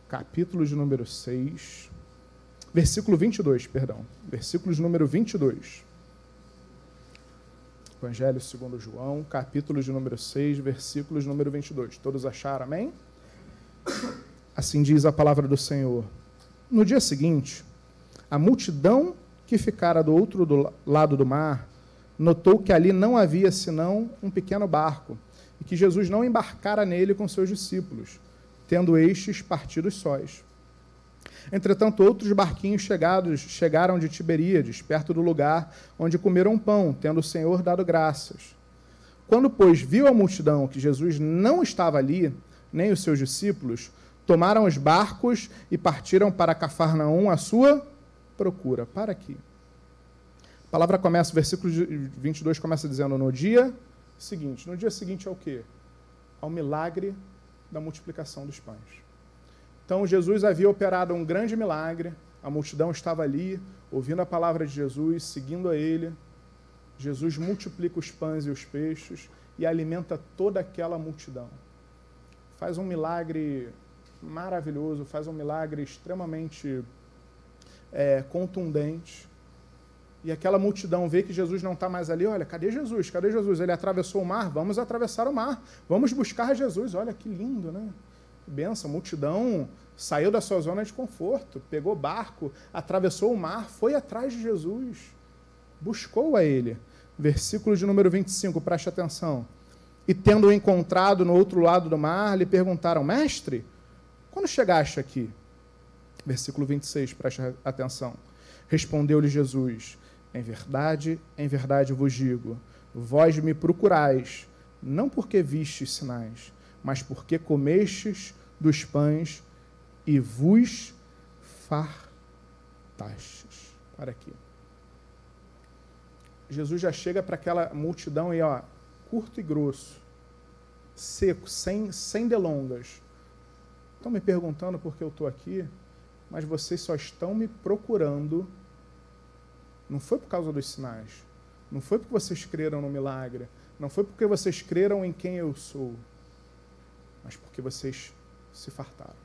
capítulo de número 6, versículo 22, perdão, versículo de número 22. Evangelho segundo João, capítulo de número 6, versículos número 22. Todos acharam, amém? Assim diz a palavra do Senhor. No dia seguinte, a multidão que ficara do outro do lado do mar notou que ali não havia senão um pequeno barco e que Jesus não embarcara nele com seus discípulos, tendo estes partido sós. Entretanto, outros barquinhos chegados chegaram de Tiberíades, perto do lugar onde comeram pão, tendo o Senhor dado graças. Quando, pois, viu a multidão que Jesus não estava ali, nem os seus discípulos, tomaram os barcos e partiram para Cafarnaum à sua procura. Para aqui. A palavra começa, o versículo 22 começa dizendo: No dia seguinte. No dia seguinte é o quê? Ao milagre da multiplicação dos pães. Então Jesus havia operado um grande milagre, a multidão estava ali, ouvindo a palavra de Jesus, seguindo a ele. Jesus multiplica os pães e os peixes e alimenta toda aquela multidão. Faz um milagre maravilhoso, faz um milagre extremamente é, contundente. E aquela multidão vê que Jesus não está mais ali. Olha, cadê Jesus? Cadê Jesus? Ele atravessou o mar. Vamos atravessar o mar. Vamos buscar Jesus. Olha que lindo, né? benção, a multidão saiu da sua zona de conforto, pegou barco, atravessou o mar, foi atrás de Jesus, buscou a ele. Versículo de número 25, preste atenção. E tendo-o encontrado no outro lado do mar, lhe perguntaram: Mestre, quando chegaste aqui? Versículo 26, preste atenção. Respondeu-lhe Jesus: Em verdade, em verdade vos digo, vós me procurais, não porque vistes sinais, mas porque comestes dos pães e vos fartastes. Para aqui. Jesus já chega para aquela multidão e, ó, curto e grosso, seco, sem, sem delongas. Estão me perguntando por que eu estou aqui, mas vocês só estão me procurando. Não foi por causa dos sinais. Não foi porque vocês creram no milagre. Não foi porque vocês creram em quem eu sou. Mas porque vocês se fartaram.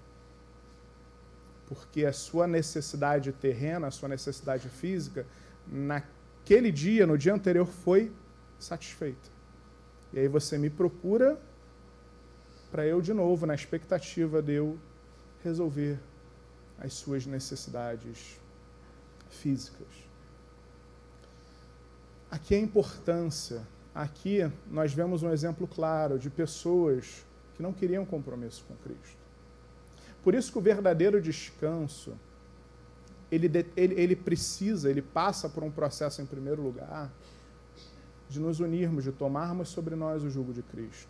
Porque a sua necessidade terrena, a sua necessidade física, naquele dia, no dia anterior, foi satisfeita. E aí você me procura para eu, de novo, na expectativa de eu resolver as suas necessidades físicas. Aqui a importância. Aqui nós vemos um exemplo claro de pessoas que não queriam compromisso com Cristo. Por isso que o verdadeiro descanso, ele, ele, ele precisa, ele passa por um processo, em primeiro lugar, de nos unirmos, de tomarmos sobre nós o jugo de Cristo.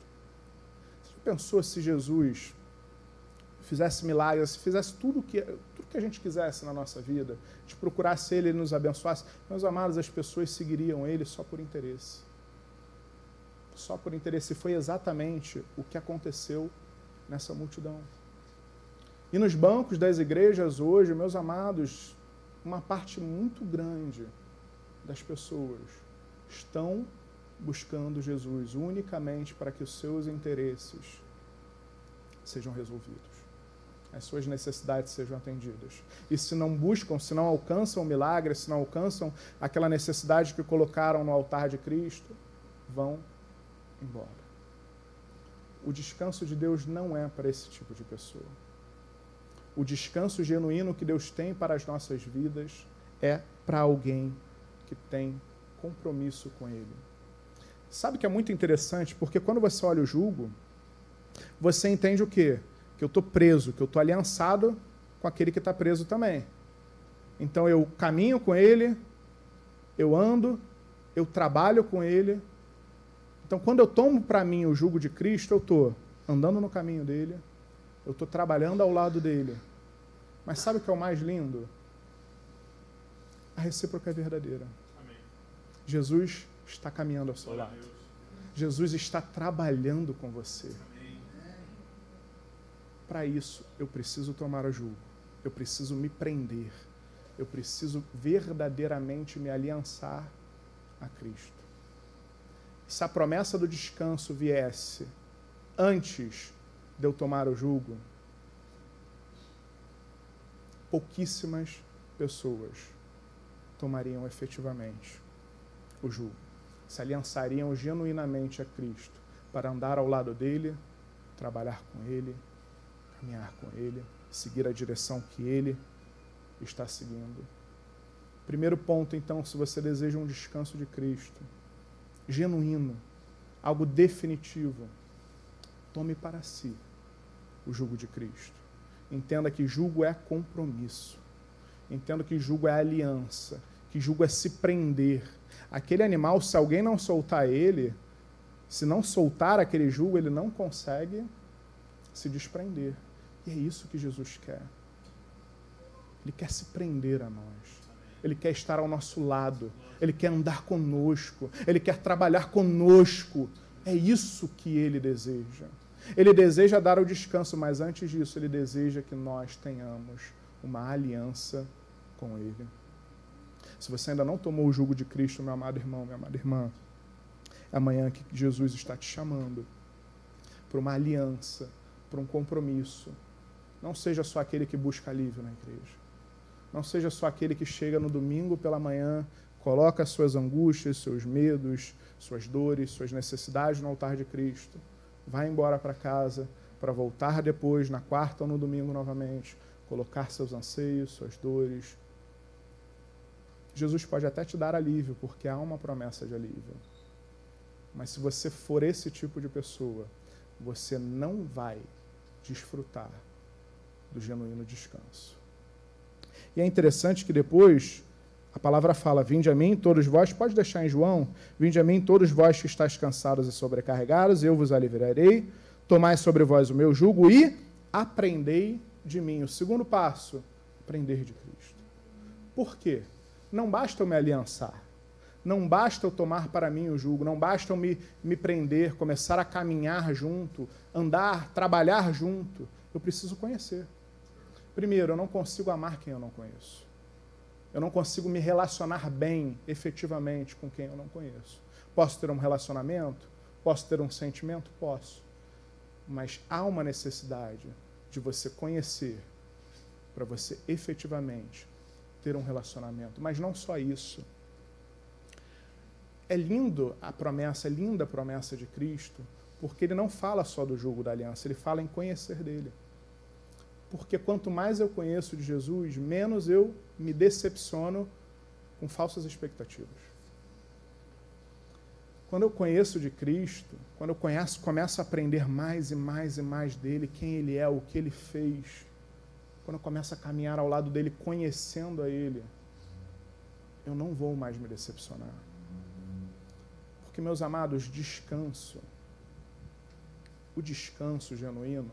Você pensou se Jesus fizesse milagres, se fizesse tudo que, tudo que a gente quisesse na nossa vida, de procurasse Ele, Ele nos abençoasse, meus amados, as pessoas seguiriam Ele só por interesse. Só por interesse. E foi exatamente o que aconteceu nessa multidão. E nos bancos das igrejas hoje, meus amados, uma parte muito grande das pessoas estão buscando Jesus unicamente para que os seus interesses sejam resolvidos, as suas necessidades sejam atendidas. E se não buscam, se não alcançam o milagre, se não alcançam aquela necessidade que colocaram no altar de Cristo, vão embora. O descanso de Deus não é para esse tipo de pessoa. O descanso genuíno que Deus tem para as nossas vidas é para alguém que tem compromisso com Ele. Sabe que é muito interessante, porque quando você olha o jugo, você entende o quê? Que eu estou preso, que eu estou aliançado com aquele que está preso também. Então eu caminho com ele, eu ando, eu trabalho com ele. Então quando eu tomo para mim o jugo de Cristo, eu estou andando no caminho dele, eu estou trabalhando ao lado dele. Mas sabe o que é o mais lindo? A recíproca é verdadeira. Jesus está caminhando ao seu lado. Jesus está trabalhando com você. Para isso, eu preciso tomar o jugo. Eu preciso me prender. Eu preciso verdadeiramente me aliançar a Cristo. Se a promessa do descanso viesse antes de eu tomar o jugo, pouquíssimas pessoas tomariam efetivamente o jugo. Se aliançariam genuinamente a Cristo para andar ao lado dele, trabalhar com ele, caminhar com ele, seguir a direção que ele está seguindo. Primeiro ponto, então, se você deseja um descanso de Cristo, genuíno, algo definitivo, tome para si o jugo de Cristo. Entenda que jugo é compromisso. Entenda que jugo é aliança, que jugo é se prender, Aquele animal, se alguém não soltar ele, se não soltar aquele jugo, ele não consegue se desprender. E é isso que Jesus quer. Ele quer se prender a nós. Ele quer estar ao nosso lado. Ele quer andar conosco. Ele quer trabalhar conosco. É isso que ele deseja. Ele deseja dar o descanso, mas antes disso, ele deseja que nós tenhamos uma aliança com ele. Se você ainda não tomou o jugo de Cristo, meu amado irmão, minha amada irmã, é amanhã que Jesus está te chamando para uma aliança, para um compromisso. Não seja só aquele que busca alívio na igreja. Não seja só aquele que chega no domingo pela manhã, coloca suas angústias, seus medos, suas dores, suas necessidades no altar de Cristo. Vai embora para casa para voltar depois, na quarta ou no domingo novamente, colocar seus anseios, suas dores, Jesus pode até te dar alívio, porque há uma promessa de alívio. Mas se você for esse tipo de pessoa, você não vai desfrutar do genuíno descanso. E é interessante que depois A palavra fala: Vinde a mim, todos vós, pode deixar em João, vinde a mim, todos vós que estáis cansados e sobrecarregados, eu vos aliviarei. Tomai sobre vós o meu jugo e aprendei de mim. O segundo passo, aprender de Cristo. Por quê? Não basta eu me aliançar. Não basta eu tomar para mim o jugo, não basta eu me, me prender, começar a caminhar junto, andar, trabalhar junto. Eu preciso conhecer. Primeiro, eu não consigo amar quem eu não conheço. Eu não consigo me relacionar bem, efetivamente, com quem eu não conheço. Posso ter um relacionamento? Posso ter um sentimento? Posso. Mas há uma necessidade de você conhecer para você efetivamente ter um relacionamento. Mas não só isso. É lindo a promessa, é linda a promessa de Cristo, porque ele não fala só do jogo da aliança, ele fala em conhecer dele. Porque quanto mais eu conheço de Jesus, menos eu me decepciono com falsas expectativas. Quando eu conheço de Cristo, quando eu conheço, começo a aprender mais e mais e mais dele, quem ele é, o que ele fez, quando eu começo a caminhar ao lado dele, conhecendo a ele, eu não vou mais me decepcionar. Porque, meus amados, descanso, o descanso genuíno,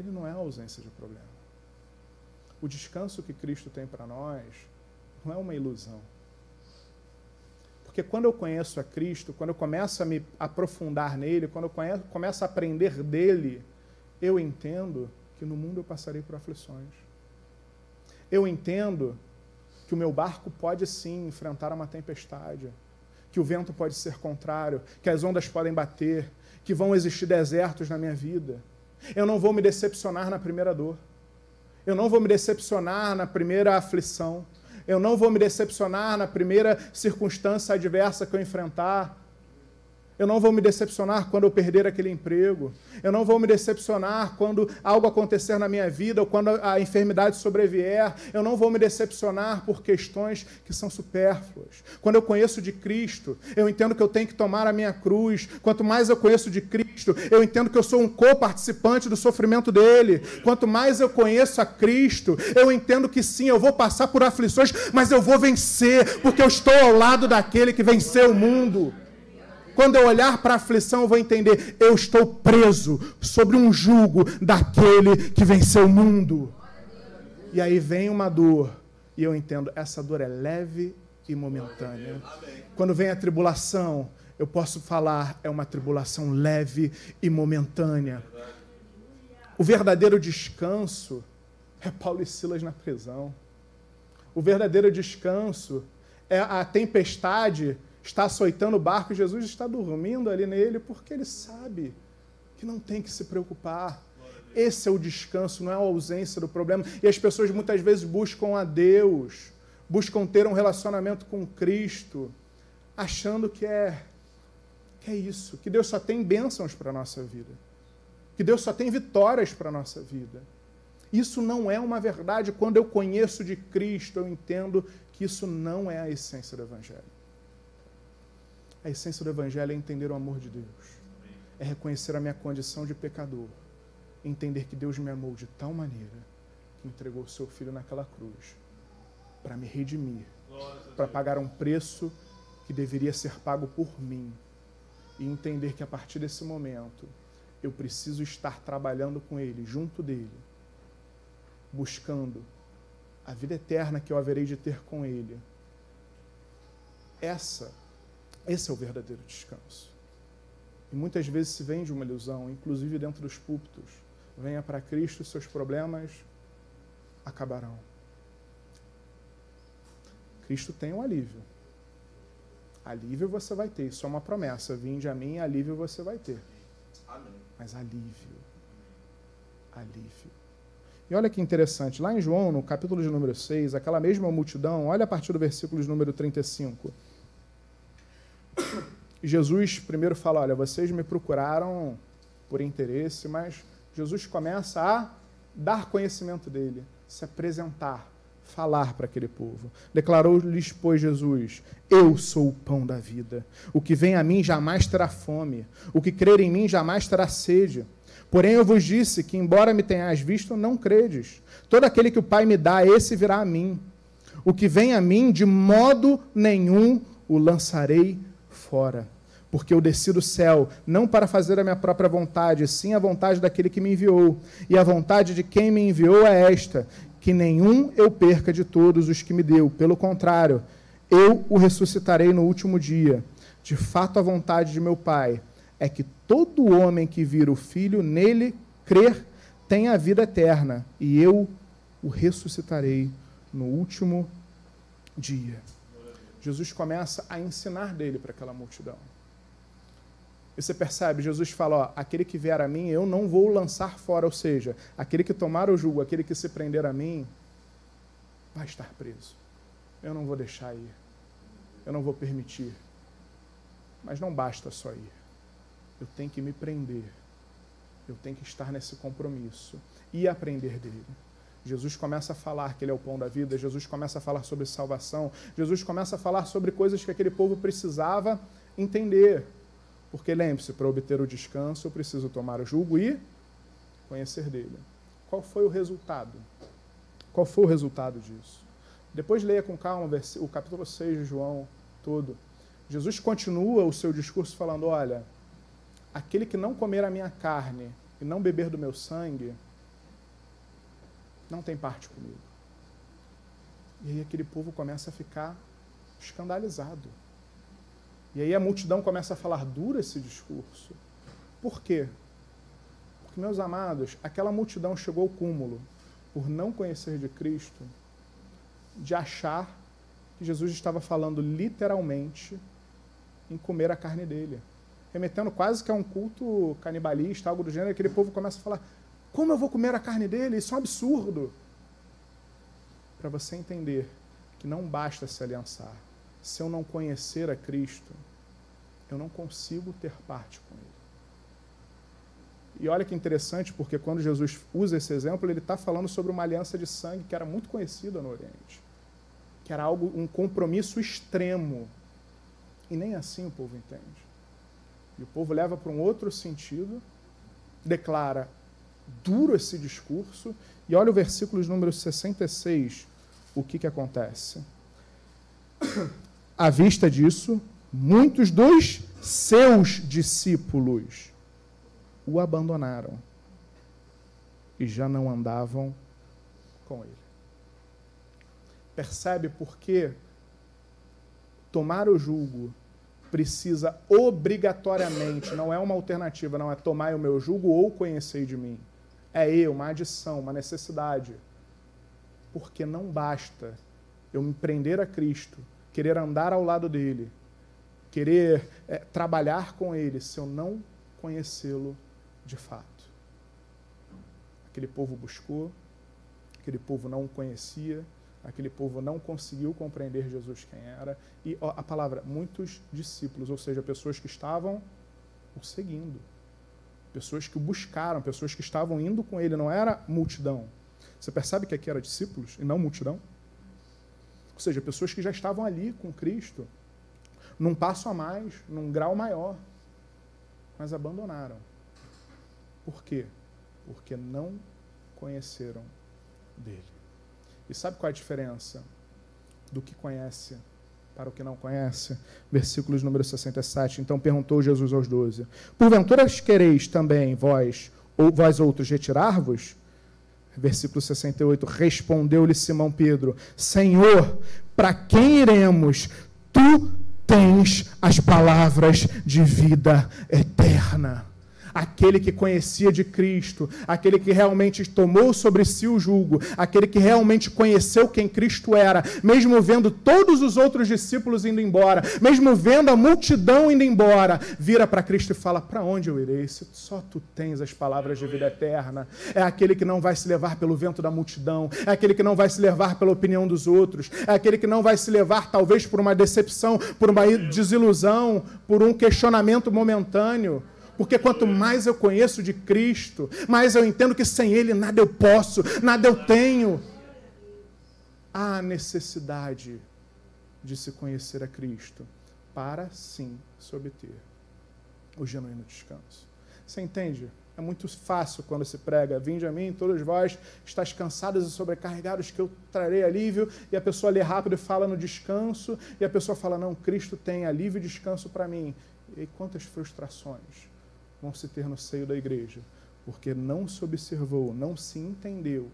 ele não é a ausência de problema. O descanso que Cristo tem para nós não é uma ilusão. Porque quando eu conheço a Cristo, quando eu começo a me aprofundar nele, quando eu conheço, começo a aprender dele, eu entendo que no mundo eu passarei por aflições. Eu entendo que o meu barco pode sim enfrentar uma tempestade, que o vento pode ser contrário, que as ondas podem bater, que vão existir desertos na minha vida. Eu não vou me decepcionar na primeira dor. Eu não vou me decepcionar na primeira aflição. Eu não vou me decepcionar na primeira circunstância adversa que eu enfrentar. Eu não vou me decepcionar quando eu perder aquele emprego. Eu não vou me decepcionar quando algo acontecer na minha vida ou quando a enfermidade sobrevier. Eu não vou me decepcionar por questões que são supérfluas. Quando eu conheço de Cristo, eu entendo que eu tenho que tomar a minha cruz. Quanto mais eu conheço de Cristo, eu entendo que eu sou um co-participante do sofrimento dele. Quanto mais eu conheço a Cristo, eu entendo que sim, eu vou passar por aflições, mas eu vou vencer, porque eu estou ao lado daquele que venceu o mundo. Quando eu olhar para a aflição, eu vou entender: eu estou preso sobre um jugo daquele que venceu o mundo. E aí vem uma dor, e eu entendo: essa dor é leve e momentânea. Quando vem a tribulação, eu posso falar: é uma tribulação leve e momentânea. O verdadeiro descanso é Paulo e Silas na prisão. O verdadeiro descanso é a tempestade está açoitando o barco, Jesus está dormindo ali nele, porque ele sabe que não tem que se preocupar. Esse é o descanso, não é a ausência do problema. E as pessoas muitas vezes buscam a Deus, buscam ter um relacionamento com Cristo, achando que é, que é isso, que Deus só tem bênçãos para a nossa vida, que Deus só tem vitórias para a nossa vida. Isso não é uma verdade. Quando eu conheço de Cristo, eu entendo que isso não é a essência do Evangelho. A essência do Evangelho é entender o amor de Deus. É reconhecer a minha condição de pecador. Entender que Deus me amou de tal maneira que entregou o seu filho naquela cruz para me redimir, para pagar um preço que deveria ser pago por mim. E entender que a partir desse momento eu preciso estar trabalhando com Ele, junto dele, buscando a vida eterna que eu haverei de ter com Ele. Essa esse é o verdadeiro descanso. E muitas vezes se vende uma ilusão, inclusive dentro dos púlpitos. Venha para Cristo, seus problemas acabarão. Cristo tem um alívio. Alívio você vai ter, isso é uma promessa. Vinde a mim, alívio você vai ter. Amém. Mas alívio. Alívio. E olha que interessante, lá em João, no capítulo de número 6, aquela mesma multidão, olha a partir do versículo de número 35. Jesus primeiro fala: Olha, vocês me procuraram por interesse, mas Jesus começa a dar conhecimento dele, se apresentar, falar para aquele povo. Declarou-lhes, pois, Jesus: Eu sou o pão da vida. O que vem a mim jamais terá fome. O que crer em mim jamais terá sede. Porém, eu vos disse que, embora me tenhais visto, não credes. Todo aquele que o Pai me dá, esse virá a mim. O que vem a mim, de modo nenhum o lançarei fora. Porque eu desci do céu, não para fazer a minha própria vontade, sim a vontade daquele que me enviou. E a vontade de quem me enviou é esta: que nenhum eu perca de todos os que me deu. Pelo contrário, eu o ressuscitarei no último dia. De fato, a vontade de meu Pai é que todo homem que vira o Filho nele crer tenha a vida eterna, e eu o ressuscitarei no último dia. Jesus começa a ensinar dele para aquela multidão. E você percebe, Jesus fala: ó, aquele que vier a mim, eu não vou lançar fora. Ou seja, aquele que tomar o jugo, aquele que se prender a mim, vai estar preso. Eu não vou deixar ir. Eu não vou permitir. Mas não basta só ir. Eu tenho que me prender. Eu tenho que estar nesse compromisso e aprender dele. Jesus começa a falar que ele é o pão da vida, Jesus começa a falar sobre salvação, Jesus começa a falar sobre coisas que aquele povo precisava entender. Porque lembre-se, para obter o descanso, eu preciso tomar o jugo e conhecer dele. Qual foi o resultado? Qual foi o resultado disso? Depois leia com calma o capítulo 6 de João todo. Jesus continua o seu discurso falando: Olha, aquele que não comer a minha carne e não beber do meu sangue, não tem parte comigo. E aí aquele povo começa a ficar escandalizado. E aí a multidão começa a falar duro esse discurso. Por quê? Porque, meus amados, aquela multidão chegou ao cúmulo, por não conhecer de Cristo, de achar que Jesus estava falando literalmente em comer a carne dele. Remetendo quase que a um culto canibalista, algo do gênero, aquele povo começa a falar: como eu vou comer a carne dele? Isso é um absurdo. Para você entender que não basta se aliançar se eu não conhecer a Cristo, eu não consigo ter parte com Ele. E olha que interessante, porque quando Jesus usa esse exemplo, ele está falando sobre uma aliança de sangue que era muito conhecida no Oriente, que era algo, um compromisso extremo. E nem assim o povo entende. E o povo leva para um outro sentido, declara duro esse discurso, e olha o versículo de número 66, o que, que acontece. À vista disso, muitos dos seus discípulos o abandonaram e já não andavam com ele. Percebe por que tomar o julgo precisa obrigatoriamente, não é uma alternativa, não é tomar o meu julgo ou conhecer de mim. É eu, uma adição, uma necessidade. Porque não basta eu me prender a Cristo querer andar ao lado dele, querer é, trabalhar com ele, se eu não conhecê-lo de fato. Aquele povo buscou, aquele povo não o conhecia, aquele povo não conseguiu compreender Jesus quem era. E ó, a palavra, muitos discípulos, ou seja, pessoas que estavam o seguindo, pessoas que o buscaram, pessoas que estavam indo com ele, não era multidão. Você percebe que aqui era discípulos e não multidão? Ou seja, pessoas que já estavam ali com Cristo, num passo a mais, num grau maior, mas abandonaram. Por quê? Porque não conheceram dele. E sabe qual é a diferença do que conhece para o que não conhece? Versículos número 67. Então perguntou Jesus aos doze: Porventura quereis também vós, ou vós outros, retirar-vos? Versículo 68. Respondeu-lhe Simão Pedro: Senhor, para quem iremos? Tu tens as palavras de vida eterna aquele que conhecia de Cristo, aquele que realmente tomou sobre si o jugo, aquele que realmente conheceu quem Cristo era, mesmo vendo todos os outros discípulos indo embora, mesmo vendo a multidão indo embora, vira para Cristo e fala: Para onde eu irei? Se só tu tens as palavras de vida eterna. É aquele que não vai se levar pelo vento da multidão, é aquele que não vai se levar pela opinião dos outros, é aquele que não vai se levar, talvez, por uma decepção, por uma desilusão, por um questionamento momentâneo porque quanto mais eu conheço de Cristo, mais eu entendo que sem Ele nada eu posso, nada eu tenho. Há necessidade de se conhecer a Cristo para sim se obter o genuíno descanso. Você entende? É muito fácil quando se prega. Vinde a mim, todos vós estáis cansados e sobrecarregados, que eu trarei alívio. E a pessoa lê rápido e fala no descanso. E a pessoa fala: Não, Cristo tem alívio e descanso para mim. E quantas frustrações vão se ter no seio da igreja? Porque não se observou, não se entendeu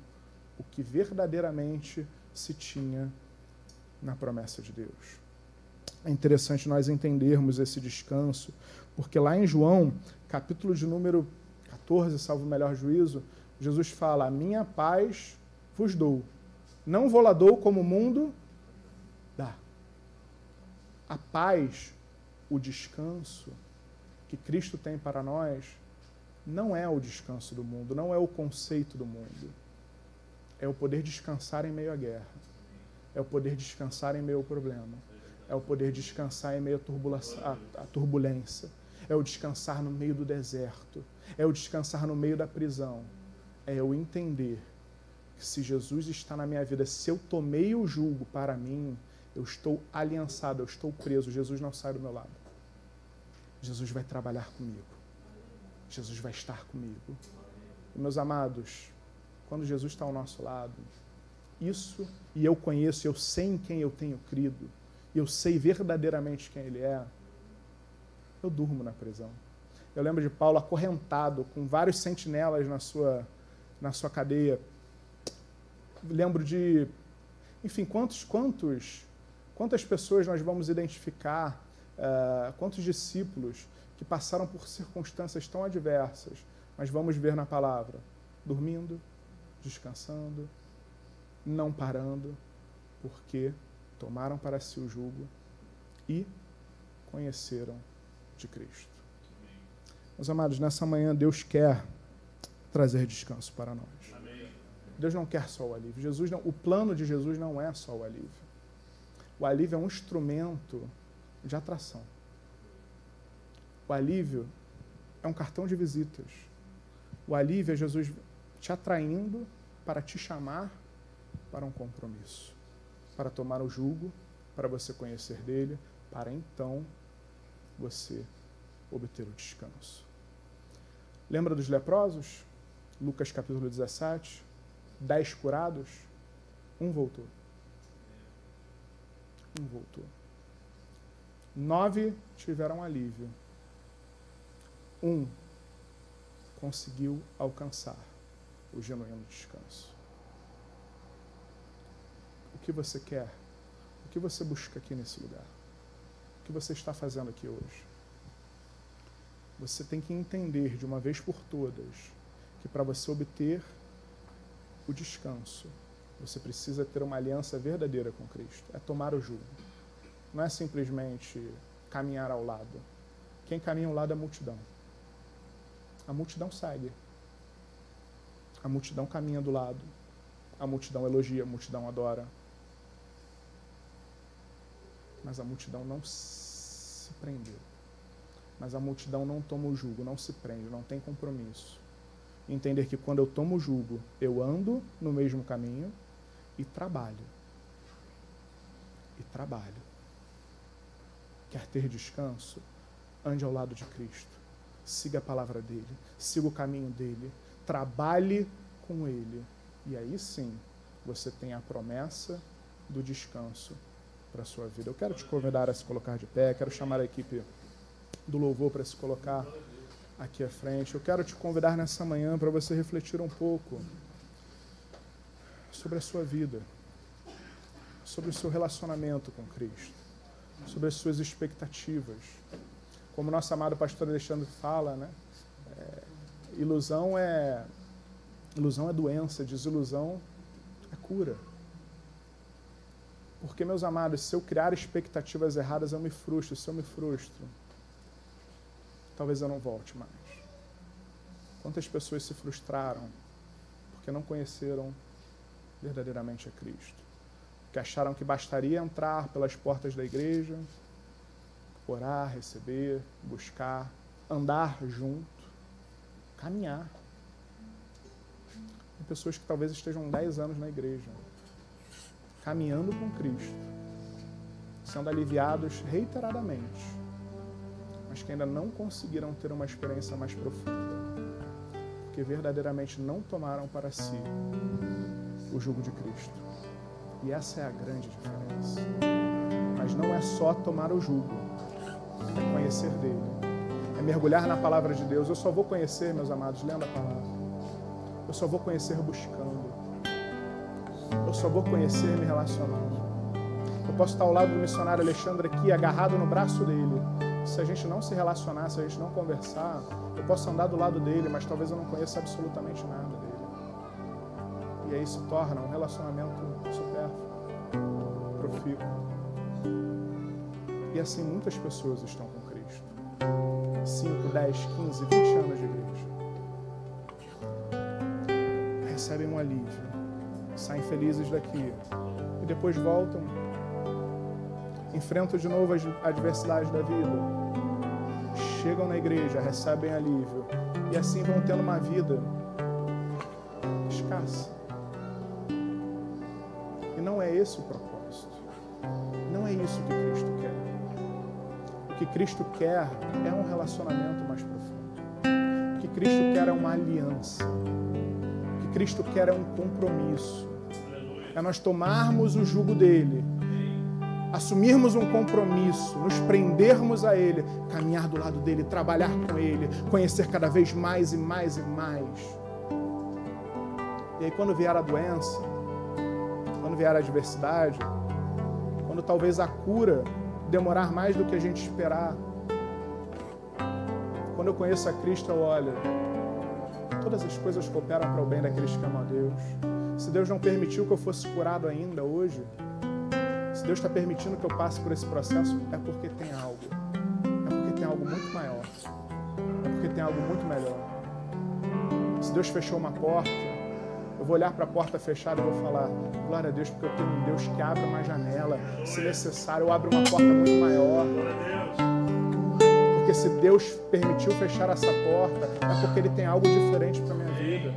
o que verdadeiramente se tinha na promessa de Deus. É interessante nós entendermos esse descanso, porque lá em João, capítulo de número 14, salvo o melhor juízo, Jesus fala: A minha paz vos dou. Não vou lá dou como o mundo dá. A paz, o descanso que Cristo tem para nós, não é o descanso do mundo, não é o conceito do mundo. É o poder descansar em meio à guerra. É o poder descansar em meio ao problema. É o poder descansar em meio à turbulência. É o descansar no meio do deserto. É o descansar no meio da prisão. É eu entender que se Jesus está na minha vida, se eu tomei o julgo para mim, eu estou aliançado, eu estou preso. Jesus não sai do meu lado. Jesus vai trabalhar comigo. Jesus vai estar comigo. E, meus amados, quando Jesus está ao nosso lado, isso, e eu conheço, eu sei em quem eu tenho crido, eu sei verdadeiramente quem Ele é, eu durmo na prisão. Eu lembro de Paulo acorrentado, com vários sentinelas na sua, na sua cadeia. Lembro de, enfim, quantos, quantos, quantas pessoas nós vamos identificar, uh, quantos discípulos que passaram por circunstâncias tão adversas, mas vamos ver na palavra, dormindo, descansando, não parando, porque tomaram para si o jugo e conheceram de Cristo. Meus amados, nessa manhã Deus quer trazer descanso para nós. Deus não quer só o alívio. Jesus não, o plano de Jesus não é só o alívio. O alívio é um instrumento de atração. O alívio é um cartão de visitas. O alívio é Jesus te atraindo para te chamar para um compromisso, para tomar o jugo, para você conhecer dele, para então você obter o descanso. Lembra dos leprosos? Lucas capítulo 17. Dez curados, um voltou. Um voltou. Nove tiveram alívio. Um conseguiu alcançar o genuíno descanso. O que você quer? O que você busca aqui nesse lugar? O que você está fazendo aqui hoje? Você tem que entender de uma vez por todas que para você obter o descanso, você precisa ter uma aliança verdadeira com Cristo. É tomar o jugo. Não é simplesmente caminhar ao lado. Quem caminha ao lado é a multidão. A multidão segue. A multidão caminha do lado. A multidão elogia, a multidão adora. Mas a multidão não se prendeu. Mas a multidão não toma o jugo, não se prende, não tem compromisso. Entender que quando eu tomo o jugo, eu ando no mesmo caminho e trabalho. E trabalho. Quer ter descanso? Ande ao lado de Cristo. Siga a palavra dele. Siga o caminho dele trabalhe com Ele. E aí sim você tem a promessa do descanso para a sua vida. Eu quero te convidar a se colocar de pé, quero chamar a equipe do louvor para se colocar aqui à frente. Eu quero te convidar nessa manhã para você refletir um pouco sobre a sua vida, sobre o seu relacionamento com Cristo, sobre as suas expectativas. Como nosso amado pastor Alexandre fala, né? É, Ilusão é ilusão é doença, desilusão é cura. Porque, meus amados, se eu criar expectativas erradas, eu me frustro. Se eu me frustro, talvez eu não volte mais. Quantas pessoas se frustraram porque não conheceram verdadeiramente a Cristo? Que acharam que bastaria entrar pelas portas da igreja, orar, receber, buscar, andar junto caminhar. Tem pessoas que talvez estejam 10 anos na igreja, caminhando com Cristo, sendo aliviados reiteradamente, mas que ainda não conseguiram ter uma experiência mais profunda. porque verdadeiramente não tomaram para si o jugo de Cristo. E essa é a grande diferença. Mas não é só tomar o jugo, é conhecer dele, é mergulhar na palavra de Deus. Eu só vou conhecer, meus amados, lendo a palavra. Eu só vou conhecer buscando. Eu só vou conhecer me relacionando. Eu posso estar ao lado do missionário Alexandre aqui, agarrado no braço dele. Se a gente não se relacionar, se a gente não conversar, eu posso andar do lado dele, mas talvez eu não conheça absolutamente nada dele. E aí se torna um relacionamento supérfluo, profícuo. E assim muitas pessoas estão com Cristo. 5, 10, 15, 20 anos de igreja. Recebem um alívio, saem felizes daqui e depois voltam, enfrentam de novo as adversidades da vida, chegam na igreja, recebem alívio e assim vão tendo uma vida esse o propósito. Não é isso que Cristo quer. O que Cristo quer é um relacionamento mais profundo. O que Cristo quer é uma aliança. O que Cristo quer é um compromisso. É nós tomarmos o jugo dele, assumirmos um compromisso, nos prendermos a ele, caminhar do lado dele, trabalhar com ele, conhecer cada vez mais e mais e mais. E aí, quando vier a doença, quando vier a adversidade, quando talvez a cura demorar mais do que a gente esperar. Quando eu conheço a Cristo, eu olho, todas as coisas cooperam para o bem daqueles que amam a Deus. Se Deus não permitiu que eu fosse curado ainda hoje, se Deus está permitindo que eu passe por esse processo, é porque tem algo. É porque tem algo muito maior. É porque tem algo muito melhor. Se Deus fechou uma porta, vou olhar para a porta fechada e vou falar: Glória a Deus, porque eu tenho um Deus que abre uma janela. Se necessário, eu abro uma porta muito maior. Porque se Deus permitiu fechar essa porta, é porque Ele tem algo diferente para minha vida.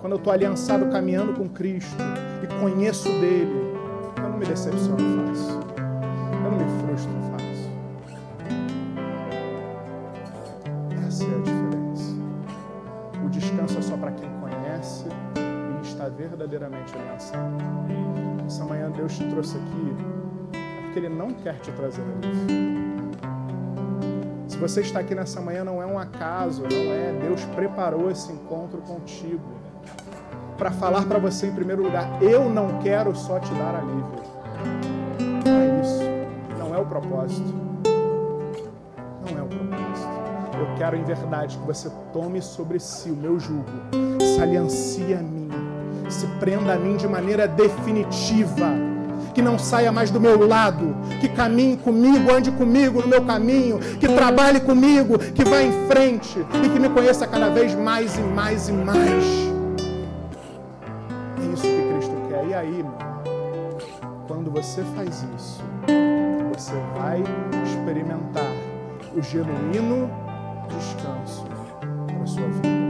Quando eu estou aliançado caminhando com Cristo e conheço dele, eu não me decepciono fácil. Eu não me frustro verdadeiramente aliançado. Essa manhã Deus te trouxe aqui é porque Ele não quer te trazer alívio. Se você está aqui nessa manhã, não é um acaso, não é. Deus preparou esse encontro contigo para falar para você, em primeiro lugar: eu não quero só te dar alívio. Não é isso. Não é o propósito. Não é o propósito. Eu quero, em verdade, que você tome sobre si o meu jugo, se aliancie a mim se prenda a mim de maneira definitiva. Que não saia mais do meu lado, que caminhe comigo, ande comigo no meu caminho, que trabalhe comigo, que vá em frente e que me conheça cada vez mais e mais e mais. É isso que Cristo quer. E aí, quando você faz isso, você vai experimentar o genuíno descanso para a sua vida.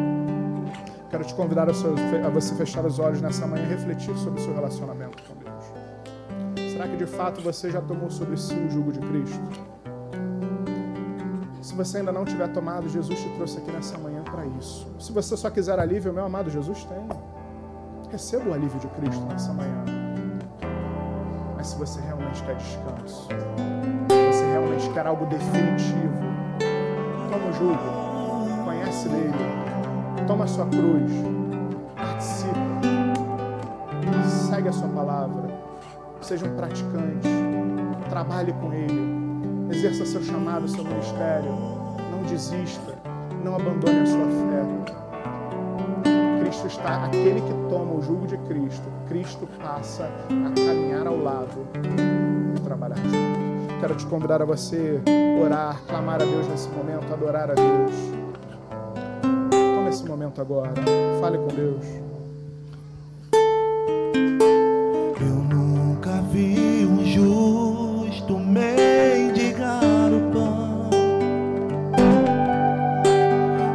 Quero te convidar a, você fechar os olhos nessa manhã e refletir sobre o seu relacionamento com Deus. Será que de fato você já tomou sobre si o jugo de Cristo? Se você ainda não tiver tomado, Jesus te trouxe aqui nessa manhã para isso. Se você só quiser alívio, meu amado, Jesus tem. Receba o alívio de Cristo nessa manhã. Mas se você realmente quer descanso, se você realmente quer algo definitivo, toma o jugo, conhece dele, Toma a sua cruz. Participa. Segue a sua palavra. Seja um praticante. Trabalhe com Ele. Exerça seu chamado, seu ministério. Não desista. Não abandone a sua fé. Cristo está, aquele que toma o jugo de Cristo, Cristo passa a caminhar ao lado e trabalhar junto. Quero te convidar a você orar, clamar a Deus nesse momento, adorar a Deus esse momento agora. Fale com Deus. Eu nunca vi um justo mendigar o pão,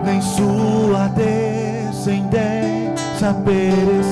nem sua descendência perecer.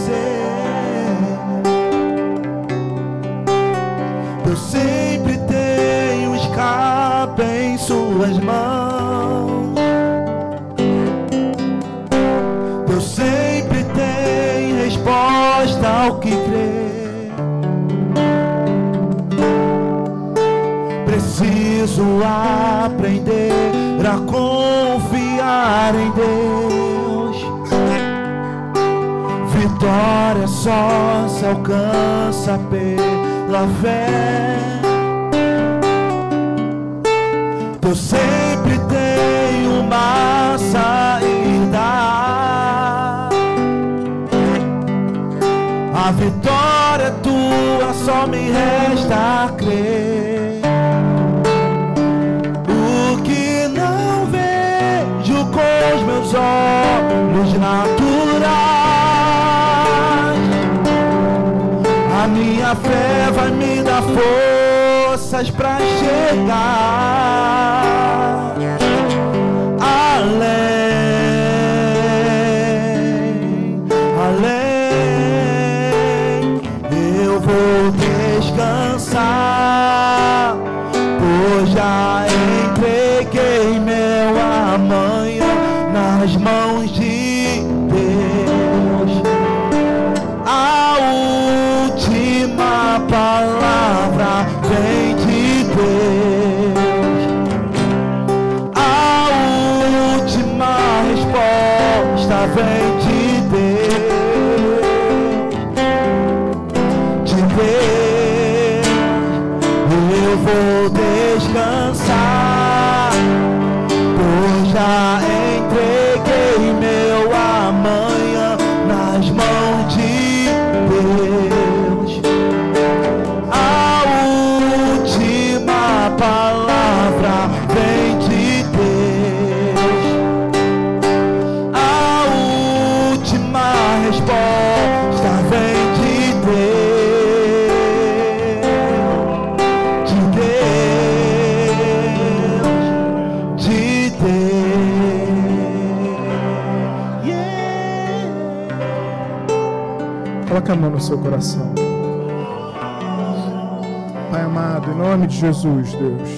Jesus, Deus,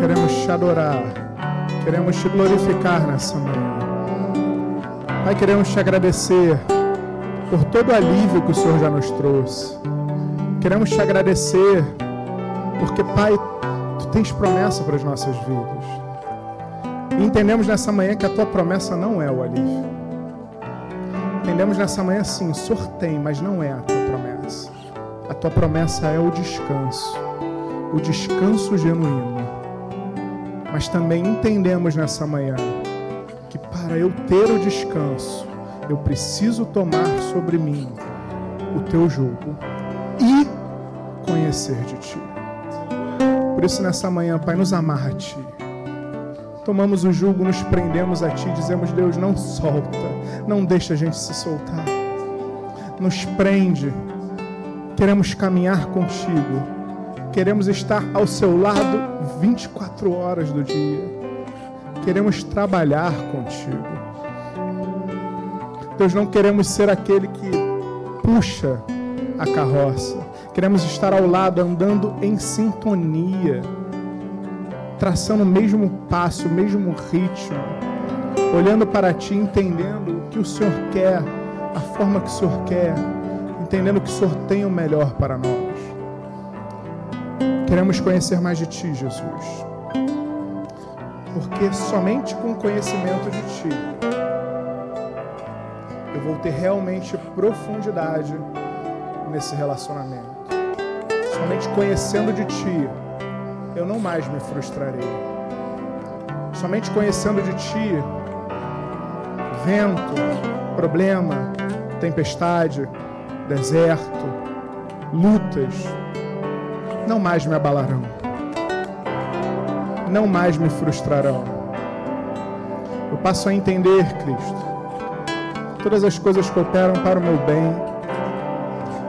queremos te adorar, queremos te glorificar nessa manhã. Pai, queremos te agradecer por todo o alívio que o Senhor já nos trouxe. Queremos te agradecer porque, Pai, tu tens promessa para as nossas vidas. E entendemos nessa manhã que a tua promessa não é o alívio. Entendemos nessa manhã sim, o Senhor tem, mas não é a tua promessa. A tua promessa é o descanso, o descanso genuíno. Mas também entendemos nessa manhã que para eu ter o descanso, eu preciso tomar sobre mim o teu jugo e conhecer de ti. Por isso, nessa manhã, Pai, nos amarra a ti. Tomamos o jugo, nos prendemos a ti, dizemos: Deus, não solta, não deixa a gente se soltar. Nos prende, queremos caminhar contigo, queremos estar ao seu lado 24 horas do dia, queremos trabalhar contigo. Deus, não queremos ser aquele que puxa a carroça, queremos estar ao lado, andando em sintonia traçando o mesmo passo, o mesmo ritmo, olhando para ti, entendendo o que o Senhor quer, a forma que o Senhor quer, entendendo que o Senhor tem o melhor para nós. Queremos conhecer mais de ti, Jesus. Porque somente com o conhecimento de ti eu vou ter realmente profundidade nesse relacionamento. Somente conhecendo de ti eu não mais me frustrarei. Somente conhecendo de ti, vento, problema, tempestade, deserto, lutas, não mais me abalarão. Não mais me frustrarão. Eu passo a entender, Cristo, todas as coisas que operam para o meu bem.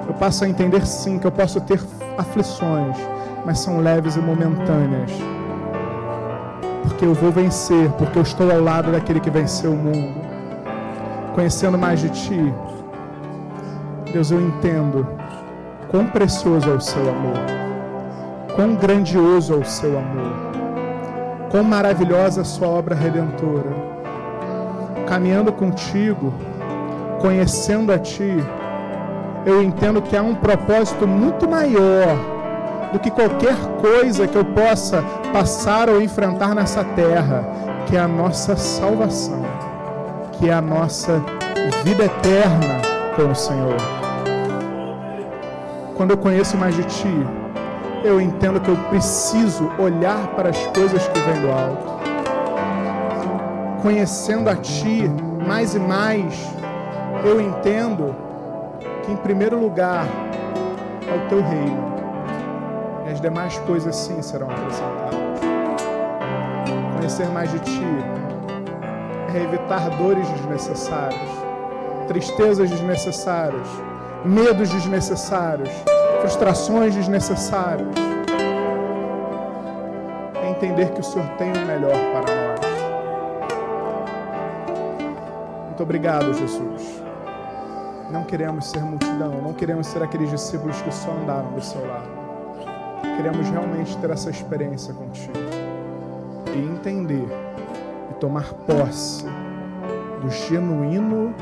Eu passo a entender, sim, que eu posso ter aflições mas são leves e momentâneas. Porque eu vou vencer, porque eu estou ao lado daquele que venceu o mundo. Conhecendo mais de Ti, Deus, eu entendo quão precioso é o Seu amor, quão grandioso é o Seu amor, quão maravilhosa é a Sua obra redentora. Caminhando contigo, conhecendo a Ti, eu entendo que há um propósito muito maior do que qualquer coisa que eu possa passar ou enfrentar nessa terra, que é a nossa salvação, que é a nossa vida eterna com o Senhor. Quando eu conheço mais de Ti, eu entendo que eu preciso olhar para as coisas que vêm do alto. Conhecendo a Ti mais e mais, eu entendo que, em primeiro lugar, é o Teu reino. E as demais coisas, sim, serão acrescentadas. Conhecer mais de Ti é evitar dores desnecessárias, tristezas desnecessárias, medos desnecessários frustrações desnecessárias. É entender que o Senhor tem o melhor para nós. Muito obrigado, Jesus. Não queremos ser multidão, não queremos ser aqueles discípulos que só andaram do seu lado. Queremos realmente ter essa experiência contigo e entender e tomar posse do genuíno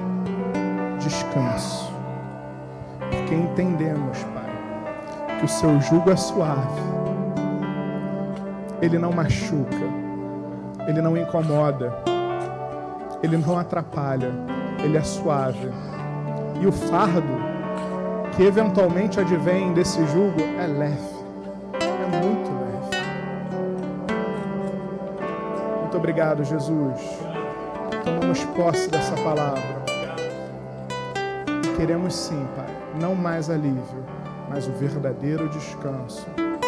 descanso. Porque entendemos, que o seu jugo é suave. Ele não machuca. Ele não incomoda. Ele não atrapalha. Ele é suave. E o fardo que eventualmente advém desse jugo é leve. É muito leve. Muito obrigado, Jesus. Tomamos posse dessa palavra. E queremos sim, Pai, não mais alívio mas o verdadeiro descanso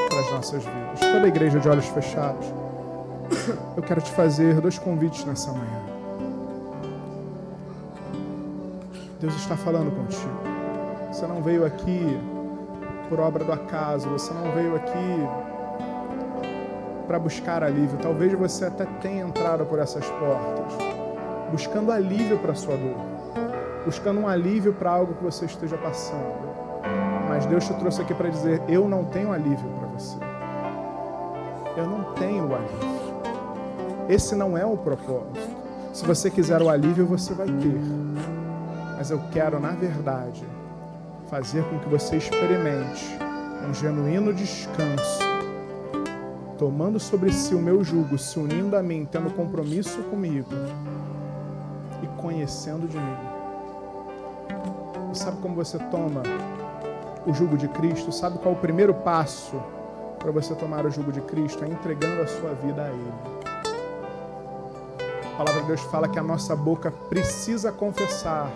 para as nossas vidas. Toda a igreja de olhos fechados, eu quero te fazer dois convites nessa manhã. Deus está falando contigo. Você não veio aqui por obra do acaso, você não veio aqui para buscar alívio. Talvez você até tenha entrado por essas portas, buscando alívio para a sua dor, buscando um alívio para algo que você esteja passando. Mas Deus te trouxe aqui para dizer: eu não tenho alívio para você. Eu não tenho alívio. Esse não é o propósito. Se você quiser o alívio, você vai ter. Mas eu quero, na verdade, fazer com que você experimente um genuíno descanso, tomando sobre si o meu jugo, se unindo a mim, tendo compromisso comigo e conhecendo de mim. E sabe como você toma o jugo de Cristo, sabe qual é o primeiro passo para você tomar o jugo de Cristo? É entregando a sua vida a Ele. A palavra de Deus fala que a nossa boca precisa confessar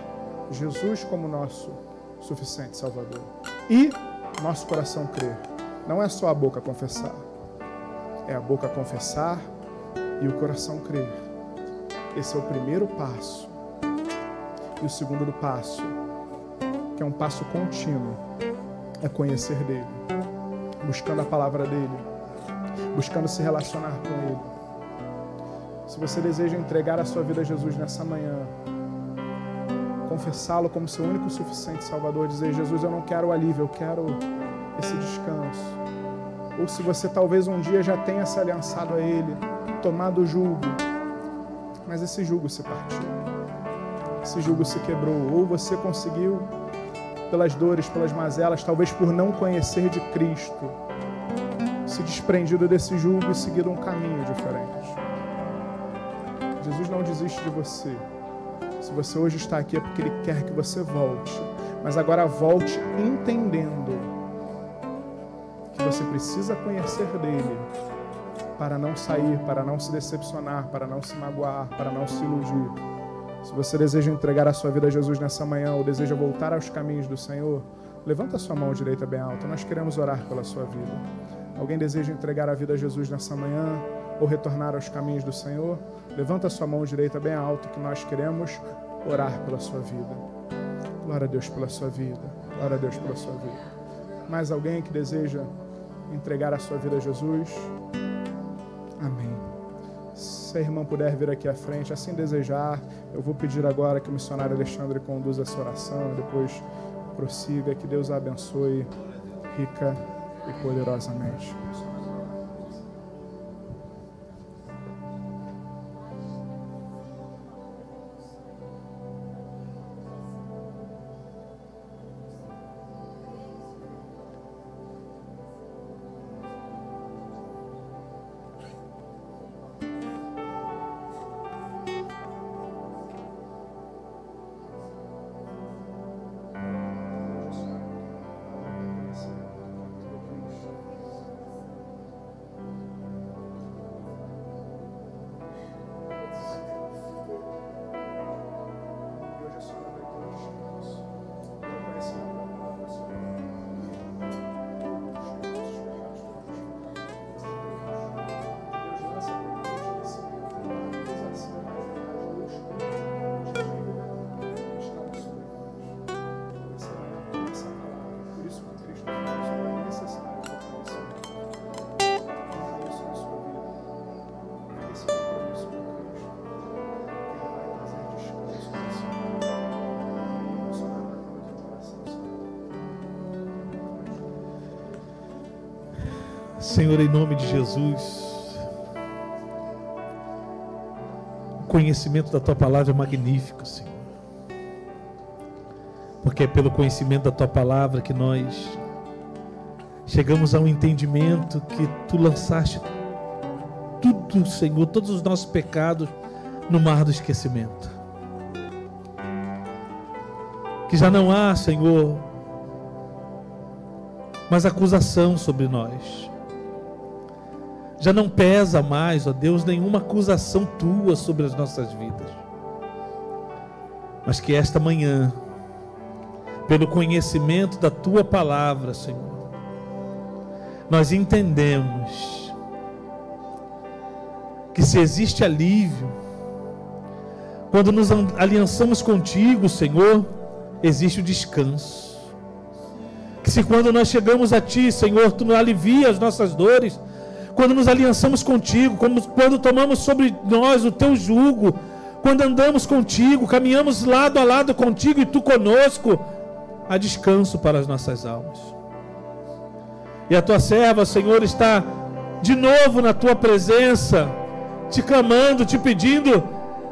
Jesus como nosso suficiente Salvador. E nosso coração crer. Não é só a boca confessar, é a boca confessar e o coração crer. Esse é o primeiro passo. E o segundo do passo, que é um passo contínuo, é conhecer dele, buscando a palavra dele, buscando se relacionar com ele. Se você deseja entregar a sua vida a Jesus nessa manhã, confessá-lo como seu único e suficiente Salvador, dizer: Jesus, eu não quero o alívio, eu quero esse descanso. Ou se você talvez um dia já tenha se aliançado a Ele, tomado o jugo, mas esse jugo se partiu, esse jugo se quebrou, ou você conseguiu pelas dores, pelas mazelas, talvez por não conhecer de Cristo, se desprendido desse jugo e seguido um caminho diferente. Jesus não desiste de você. Se você hoje está aqui é porque Ele quer que você volte, mas agora volte entendendo que você precisa conhecer dele para não sair, para não se decepcionar, para não se magoar, para não se iludir. Se você deseja entregar a sua vida a Jesus nessa manhã ou deseja voltar aos caminhos do Senhor, levanta a sua mão direita bem alta. Nós queremos orar pela sua vida. Alguém deseja entregar a vida a Jesus nessa manhã ou retornar aos caminhos do Senhor? Levanta a sua mão direita bem alta que nós queremos orar pela sua vida. Glória a Deus pela sua vida. Glória a Deus pela sua vida. Mais alguém que deseja entregar a sua vida a Jesus? Se a irmã puder vir aqui à frente, assim desejar, eu vou pedir agora que o missionário Alexandre conduza essa oração, depois prossiga, que Deus a abençoe rica e poderosamente. Senhor, em nome de Jesus, o conhecimento da tua palavra é magnífico, Senhor. Porque é pelo conhecimento da tua palavra que nós chegamos a um entendimento que tu lançaste tudo, Senhor, todos os nossos pecados no mar do esquecimento. Que já não há, Senhor, mais acusação sobre nós. Já não pesa mais, ó Deus, nenhuma acusação tua sobre as nossas vidas. Mas que esta manhã, pelo conhecimento da tua palavra, Senhor, nós entendemos que se existe alívio, quando nos aliançamos contigo, Senhor, existe o descanso. Que se quando nós chegamos a Ti, Senhor, Tu nos alivia as nossas dores, quando nos aliançamos contigo, quando tomamos sobre nós o Teu jugo, quando andamos contigo, caminhamos lado a lado contigo e Tu conosco, há descanso para as nossas almas. E a tua serva, Senhor, está de novo na tua presença, te clamando, te pedindo,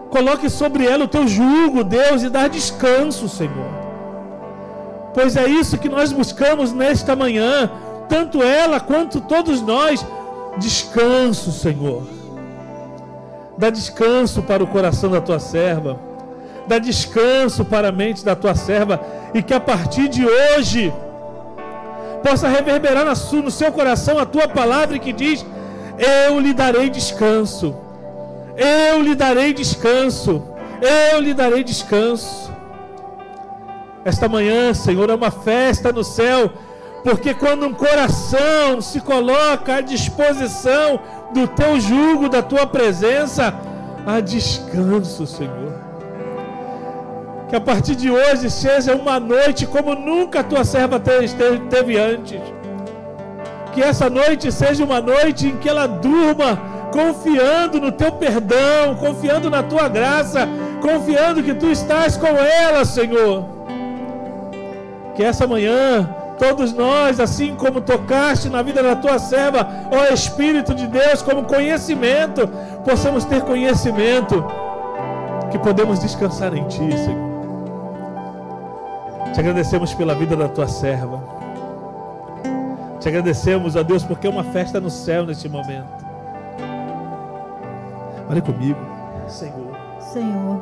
coloque sobre ela o teu jugo, Deus, e dá descanso, Senhor. Pois é isso que nós buscamos nesta manhã, tanto ela quanto todos nós, descanso, Senhor. Dá descanso para o coração da tua serva, dá descanso para a mente da tua serva, e que a partir de hoje, possa reverberar no seu coração a tua palavra que diz: Eu lhe darei descanso, eu lhe darei descanso, eu lhe darei descanso. Esta manhã, Senhor, é uma festa no céu, porque quando um coração se coloca à disposição do teu jugo, da tua presença, há descanso, Senhor. Que a partir de hoje seja uma noite como nunca a tua serva teve antes. Que essa noite seja uma noite em que ela durma confiando no teu perdão, confiando na tua graça, confiando que tu estás com ela, Senhor. Que essa manhã todos nós, assim como tocaste na vida da tua serva, ó Espírito de Deus, como conhecimento, possamos ter conhecimento que podemos descansar em Ti, Senhor. Te agradecemos pela vida da tua serva. Te agradecemos, ó Deus, porque é uma festa no céu neste momento. Olha comigo, Senhor. Senhor,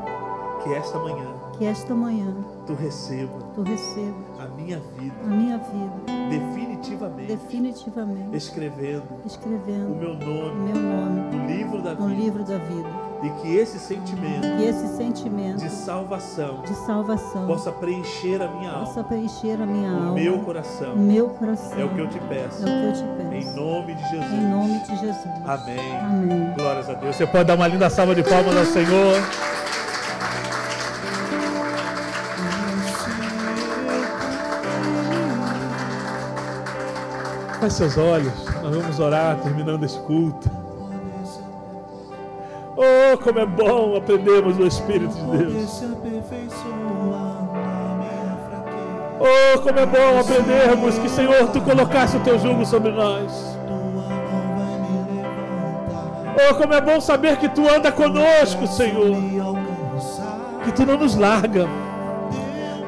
que esta manhã, que esta manhã, tu receba, tu receba a minha vida, a minha vida, definitivamente, definitivamente, escrevendo, escrevendo o meu nome, o meu nome no livro da no vida, livro da vida e que esse sentimento e esse sentimento de salvação de salvação possa preencher a minha possa alma, preencher a minha o alma, meu coração. meu coração. É o que eu te peço. É o que eu te peço. Em nome de Jesus. Em nome de Jesus. Amém. Amém. Glórias a Deus. Você pode dar uma linda salva de palmas ao Senhor. Feche seus olhos. Nós vamos orar terminando esse culto. Oh, como é bom aprendermos o Espírito de Deus. Oh, como é bom aprendermos que, Senhor, Tu colocaste o Teu jugo sobre nós. Oh, como é bom saber que Tu anda conosco, Senhor. Que Tu não nos larga.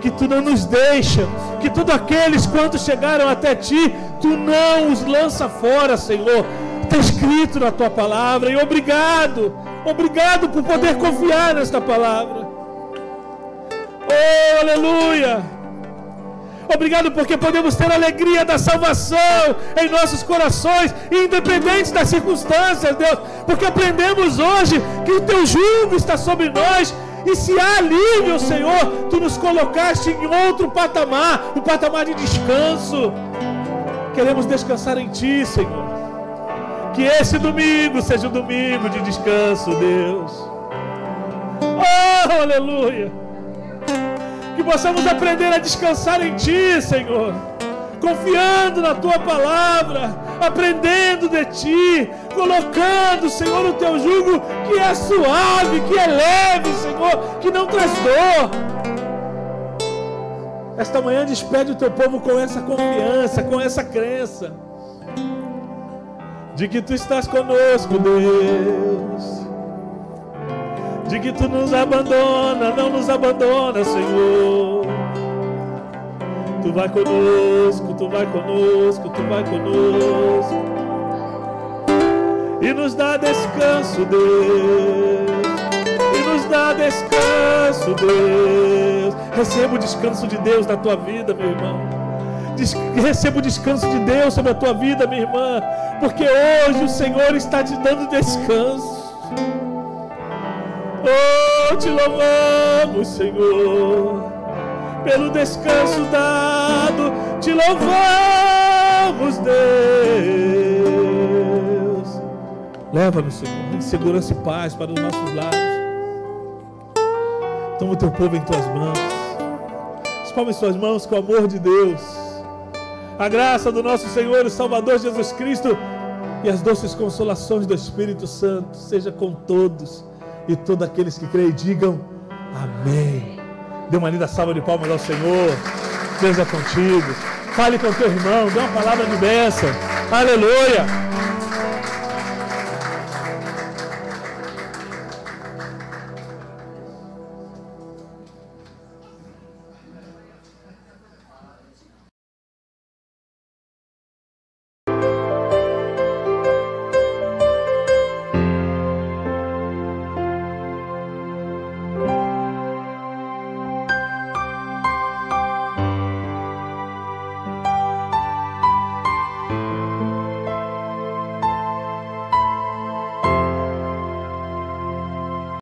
Que Tu não nos deixa. Que todos aqueles quantos chegaram até Ti, Tu não os lança fora, Senhor. Está escrito na Tua palavra. E obrigado. Obrigado por poder confiar nesta palavra. Oh, aleluia. Obrigado porque podemos ter a alegria da salvação em nossos corações, independente das circunstâncias, Deus. Porque aprendemos hoje que o teu jugo está sobre nós. E se há alívio, Senhor, tu nos colocaste em outro patamar, um patamar de descanso. Queremos descansar em ti, Senhor. Que esse domingo seja um domingo de descanso, Deus. Oh, aleluia que possamos aprender a descansar em Ti, Senhor, confiando na Tua palavra, aprendendo de Ti, colocando, Senhor, o Teu jugo que é suave, que é leve, Senhor, que não traz dor. Esta manhã despede o Teu povo com essa confiança, com essa crença. de que tu estás conosco, Deus. De que tu nos abandona, não nos abandona, Senhor. Tu vai conosco, tu vai conosco, tu vai conosco. E nos dá descanso, Deus. Nos dá descanso, Deus. Receba o descanso de Deus na tua vida, meu irmão. Des receba o descanso de Deus sobre a tua vida, minha irmã. Porque hoje o Senhor está te dando descanso. Oh, te louvamos, Senhor, pelo descanso dado. Te louvamos, Deus. Leva-nos, Senhor, em segurança e paz para os nossos lares. Toma o teu povo em tuas mãos. Espalme suas mãos com o amor de Deus. A graça do nosso Senhor e Salvador Jesus Cristo e as doces consolações do Espírito Santo seja com todos e todos aqueles que creem digam amém. Dê uma linda salva de palmas ao Senhor. Deus é contigo. Fale com teu irmão, dê uma palavra de bênção. Aleluia.